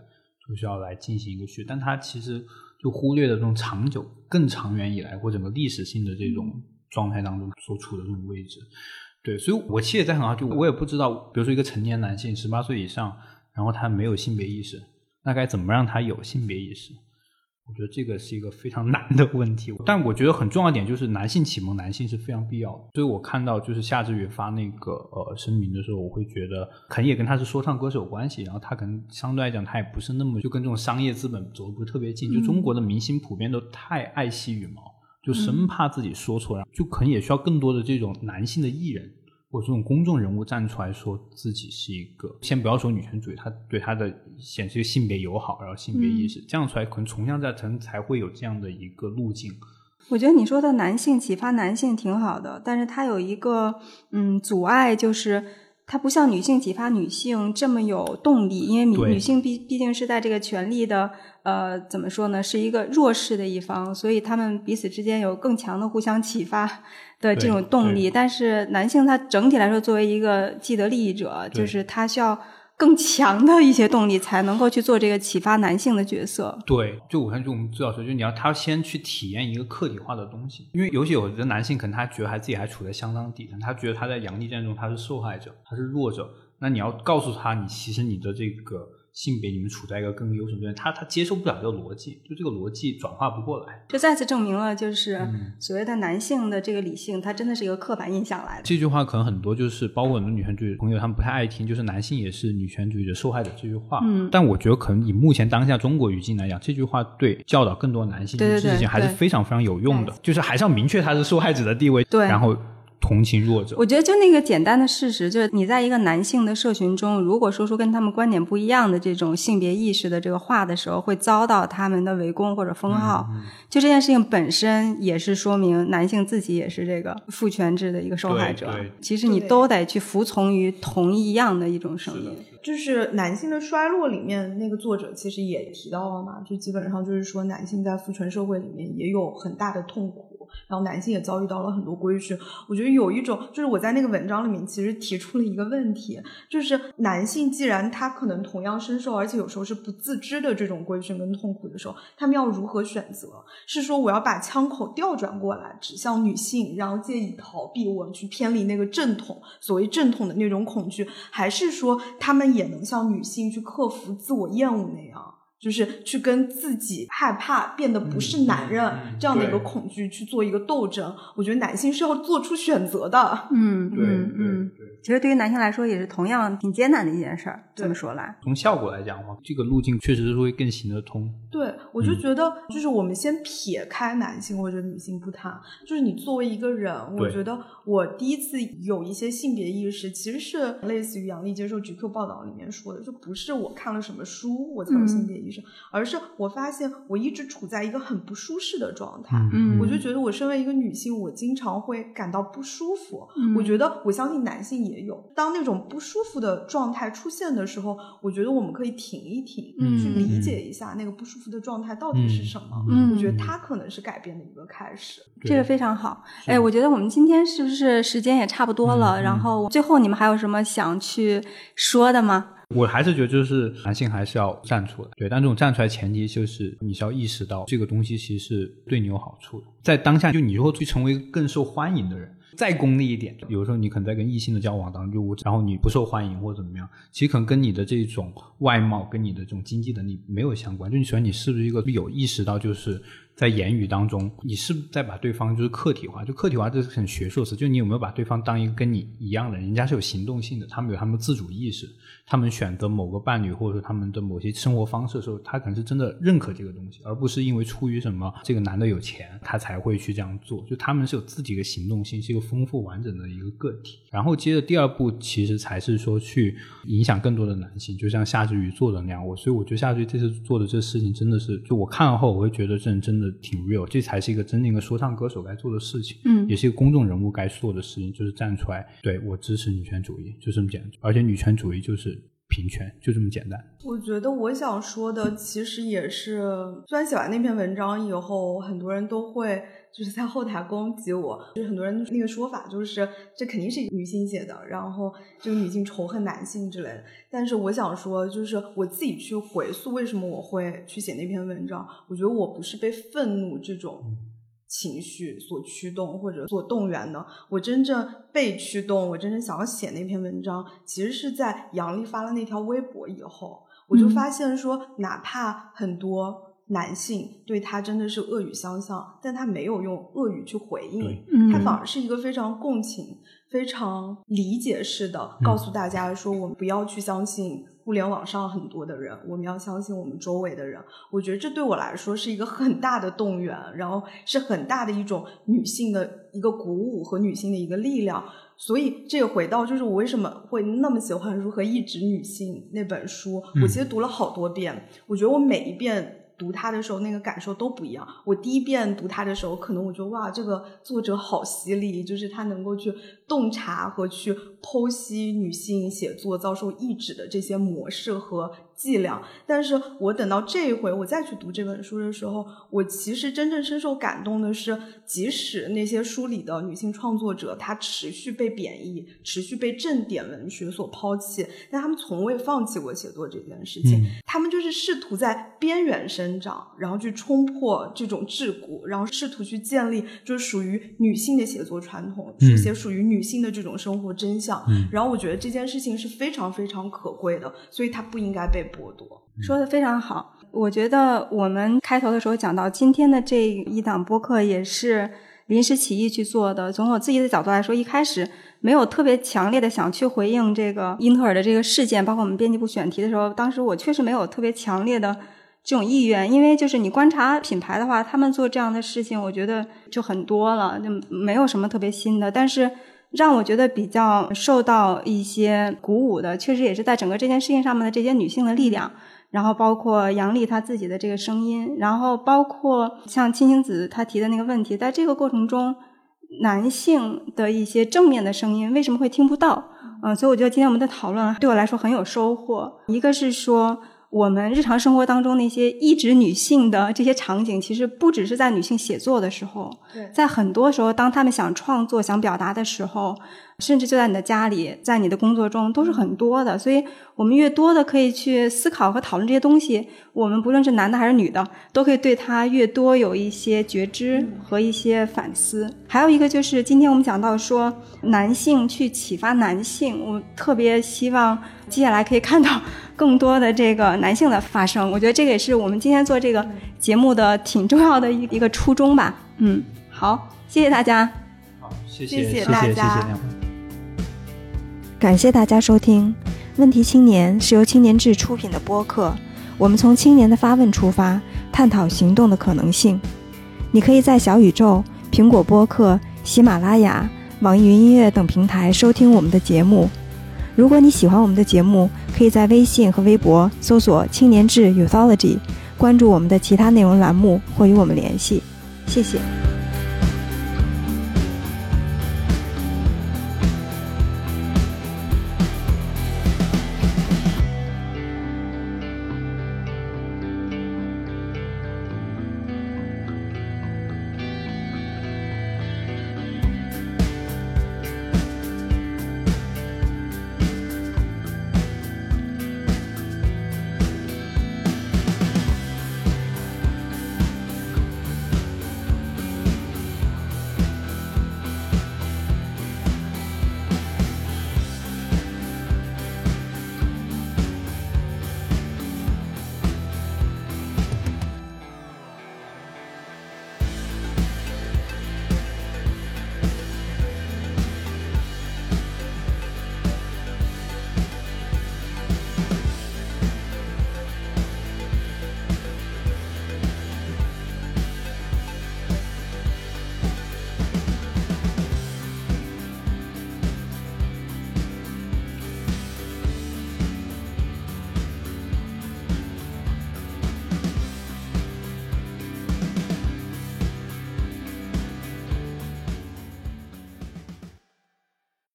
就是要来进行一个续。但他其实。就忽略了这种长久、更长远以来或整个历史性的这种状态当中所处的这种位置，对，所以我其实也在很好，就我也不知道，比如说一个成年男性，十八岁以上，然后他没有性别意识，那该怎么让他有性别意识？我觉得这个是一个非常难的问题，但我觉得很重要一点就是男性启蒙男性是非常必要的。所以我看到就是夏志远发那个呃声明的时候，我会觉得可能也跟他是说唱歌手有关系。然后他可能相对来讲他也不是那么就跟这种商业资本走的不是特别近。就中国的明星普遍都太爱惜羽毛，就生怕自己说错，然后就可能也需要更多的这种男性的艺人。或这种公众人物站出来说自己是一个，先不要说女权主义，他对他的显示性别友好，然后性别意识，这样出来可能从向在层才会有这样的一个路径。我觉得你说的男性启发男性挺好的，但是他有一个嗯阻碍，就是他不像女性启发女性这么有动力，因为女女性毕毕竟是在这个权力的呃怎么说呢，是一个弱势的一方，所以他们彼此之间有更强的互相启发。的这种动力，但是男性他整体来说作为一个既得利益者，就是他需要更强的一些动力才能够去做这个启发男性的角色。对，就我看就我们最早说，就你要他先去体验一个客体化的东西，因为尤其有的男性可能他觉得还自己还处在相当底层，他觉得他在阳历战中他是受害者，他是弱者，那你要告诉他，你其实你的这个。性别，你们处在一个更优胜状态，他他接受不了这个逻辑，就这个逻辑转化不过来，这再次证明了，就是所谓的男性的这个理性，它真的是一个刻板印象来的。这句话可能很多就是包括很多女权主义朋友他们不太爱听，就是男性也是女权主义的受害者这句话。嗯，但我觉得可能以目前当下中国语境来讲，这句话对教导更多男性这件事情还是非常非常有用的，就是还是要明确他是受害者的地位，对，然后。同情弱者，我觉得就那个简单的事实，就是你在一个男性的社群中，如果说出跟他们观点不一样的这种性别意识的这个话的时候，会遭到他们的围攻或者封号。就这件事情本身也是说明男性自己也是这个父权制的一个受害者。其实你都得去服从于同一样的一种声音。就是男性的衰落里面，那个作者其实也提到了嘛，就基本上就是说男性在父权社会里面也有很大的痛苦。然后男性也遭遇到了很多规训。我觉得有一种，就是我在那个文章里面其实提出了一个问题，就是男性既然他可能同样深受，而且有时候是不自知的这种规训跟痛苦的时候，他们要如何选择？是说我要把枪口调转过来指向女性，然后借以逃避我去偏离那个正统，所谓正统的那种恐惧，还是说他们也能像女性去克服自我厌恶那样？就是去跟自己害怕变得不是男人这样的一个恐惧去做一个斗争，我觉得男性是要做出选择的。嗯，对嗯嗯，其实对于男性来说也是同样挺艰难的一件事儿。这么说来，从效果来讲的话，这个路径确实是会更行得通。对，我就觉得，就是我们先撇开男性或者女性不谈，就是你作为一个人，我觉得我第一次有一些性别意识，其实是类似于杨笠接受 GQ 报道里面说的，就不是我看了什么书我才有性别意识。而是我发现我一直处在一个很不舒适的状态，嗯我就觉得我身为一个女性，我经常会感到不舒服。嗯我觉得我相信男性也有，当那种不舒服的状态出现的时候，我觉得我们可以停一停，嗯去理解一下那个不舒服的状态到底是什么。嗯我觉得它可能是改变的一个开始。这个非常好。哎，我觉得我们今天是不是时间也差不多了？嗯然后最后你们还有什么想去说的吗？我还是觉得，就是男性还是要站出来，对，但这种站出来前提就是你是要意识到这个东西其实是对你有好处的，在当下就你如果去成为更受欢迎的人。再功利一点，有时候你可能在跟异性的交往当中，就然后你不受欢迎或者怎么样，其实可能跟你的这种外貌跟你的这种经济能力没有相关。就你首先你是不是一个有意识到，就是在言语当中，你是在把对方就是客体化？就客体化这是很学术词，就你有没有把对方当一个跟你一样的人？人家是有行动性的，他们有他们自主意识，他们选择某个伴侣或者说他们的某些生活方式的时候，他可能是真的认可这个东西，而不是因为出于什么这个男的有钱，他才会去这样做。就他们是有自己的行动性，是一个丰富完整的一个个体。然后接着第二步，其实才是说去影响更多的男性，就像夏之雨做的那样。我所以我觉得夏之雨这次做的这事情真的是，就我看了后，我会觉得这人真的挺 real，这才是一个真正一个说唱歌手该做的事情，嗯也是一个公众人物该做的事情，就是站出来，对我支持女权主义，就这么简单。而且女权主义就是平权，就这么简单。我觉得我想说的其实也是，虽然写完那篇文章以后，很多人都会就是在后台攻击我，就是很多人那个说法就是这肯定是女性写的，然后这个女性仇恨男性之类的。但是我想说，就是我自己去回溯为什么我会去写那篇文章，我觉得我不是被愤怒这种。情绪所驱动或者所动员的，我真正被驱动，我真正想要写那篇文章，其实是在杨笠发了那条微博以后，我就嗯发现说，哪怕很多男性对他真的是恶语相向，但他没有用恶语去回应对，嗯他反而是一个非常共情、非常理解式的告诉大家说，我们不要去相信。互联网上很多的人，我们要相信我们周围的人。我觉得这对我来说是一个很大的动员，然后是很大的一种女性的一个鼓舞和女性的一个力量。所以这也回到就是我为什么会那么喜欢《如何抑制女性》那本书，我其实读了好多遍，我觉得我每一遍。读它的时候，那个感受都不一样。我第一遍读它的时候，可能我觉得哇，这个作者好犀利，就是他能够去洞察和去剖析女性写作遭受抑制的这些模式和伎俩。但是我等到这一回，我再去读这本书的时候，我其实真正深受感动的是，即使那些书里的女性创作者，她持续被贬义，持续被正点文学所抛弃，但他们从未放弃过写作这件事情。嗯他们就是试图在边缘生长，然后去冲破这种桎梏，然后试图去建立就是属于女性的写作传统，嗯写属于女性的这种生活真相。嗯然后我觉得这件事情是非常非常可贵的，所以它不应该被剥夺。说的非常好。我觉得我们开头的时候讲到，今天的这一档播客也是临时起意去做的。从我自己的角度来说，一开始没有特别强烈的想去回应这个英特尔的这个事件，包括我们编辑部选题的时候，当时我确实没有特别强烈的这种意愿，因为就是你观察品牌的话，他们做这样的事情，我觉得就很多了，就没有什么特别新的，但是。让我觉得比较受到一些鼓舞的，确实也是在整个这件事情上面的这些女性的力量，然后包括杨笠她自己的这个声音，然后包括像青青子她提的那个问题，在这个过程中，男性的一些正面的声音为什么会听不到？嗯，所以我觉得今天我们的讨论对我来说很有收获。一个是说，我们日常生活当中那些一直女性的这些场景，其实不只是在女性写作的时候，在很多时候，当她们想创作、想表达的时候。甚至就在你的家里，在你的工作中都是很多的，所以我们越多的可以去思考和讨论这些东西，我们不论是男的还是女的，都可以对他越多有一些觉知和一些反思。还有一个就是今天我们讲到说男性去启发男性，我特别希望接下来可以看到 [laughs] 更多的这个男性的发声。我觉得这个也是我们今天做这个节目的挺重要的一一个初衷吧。嗯，好，谢谢大家。好，谢谢谢谢大家。感谢大家收听《问题青年》，是由青年志出品的播客。我们从青年的发问出发，探讨行动的可能性。你可以在小宇宙、苹果播客、喜马拉雅、网易云音乐等平台收听我们的节目。如果你喜欢我们的节目，可以在微信和微博搜索“青年志 Youthology”，关注我们的其他内容栏目或与我们联系。谢谢。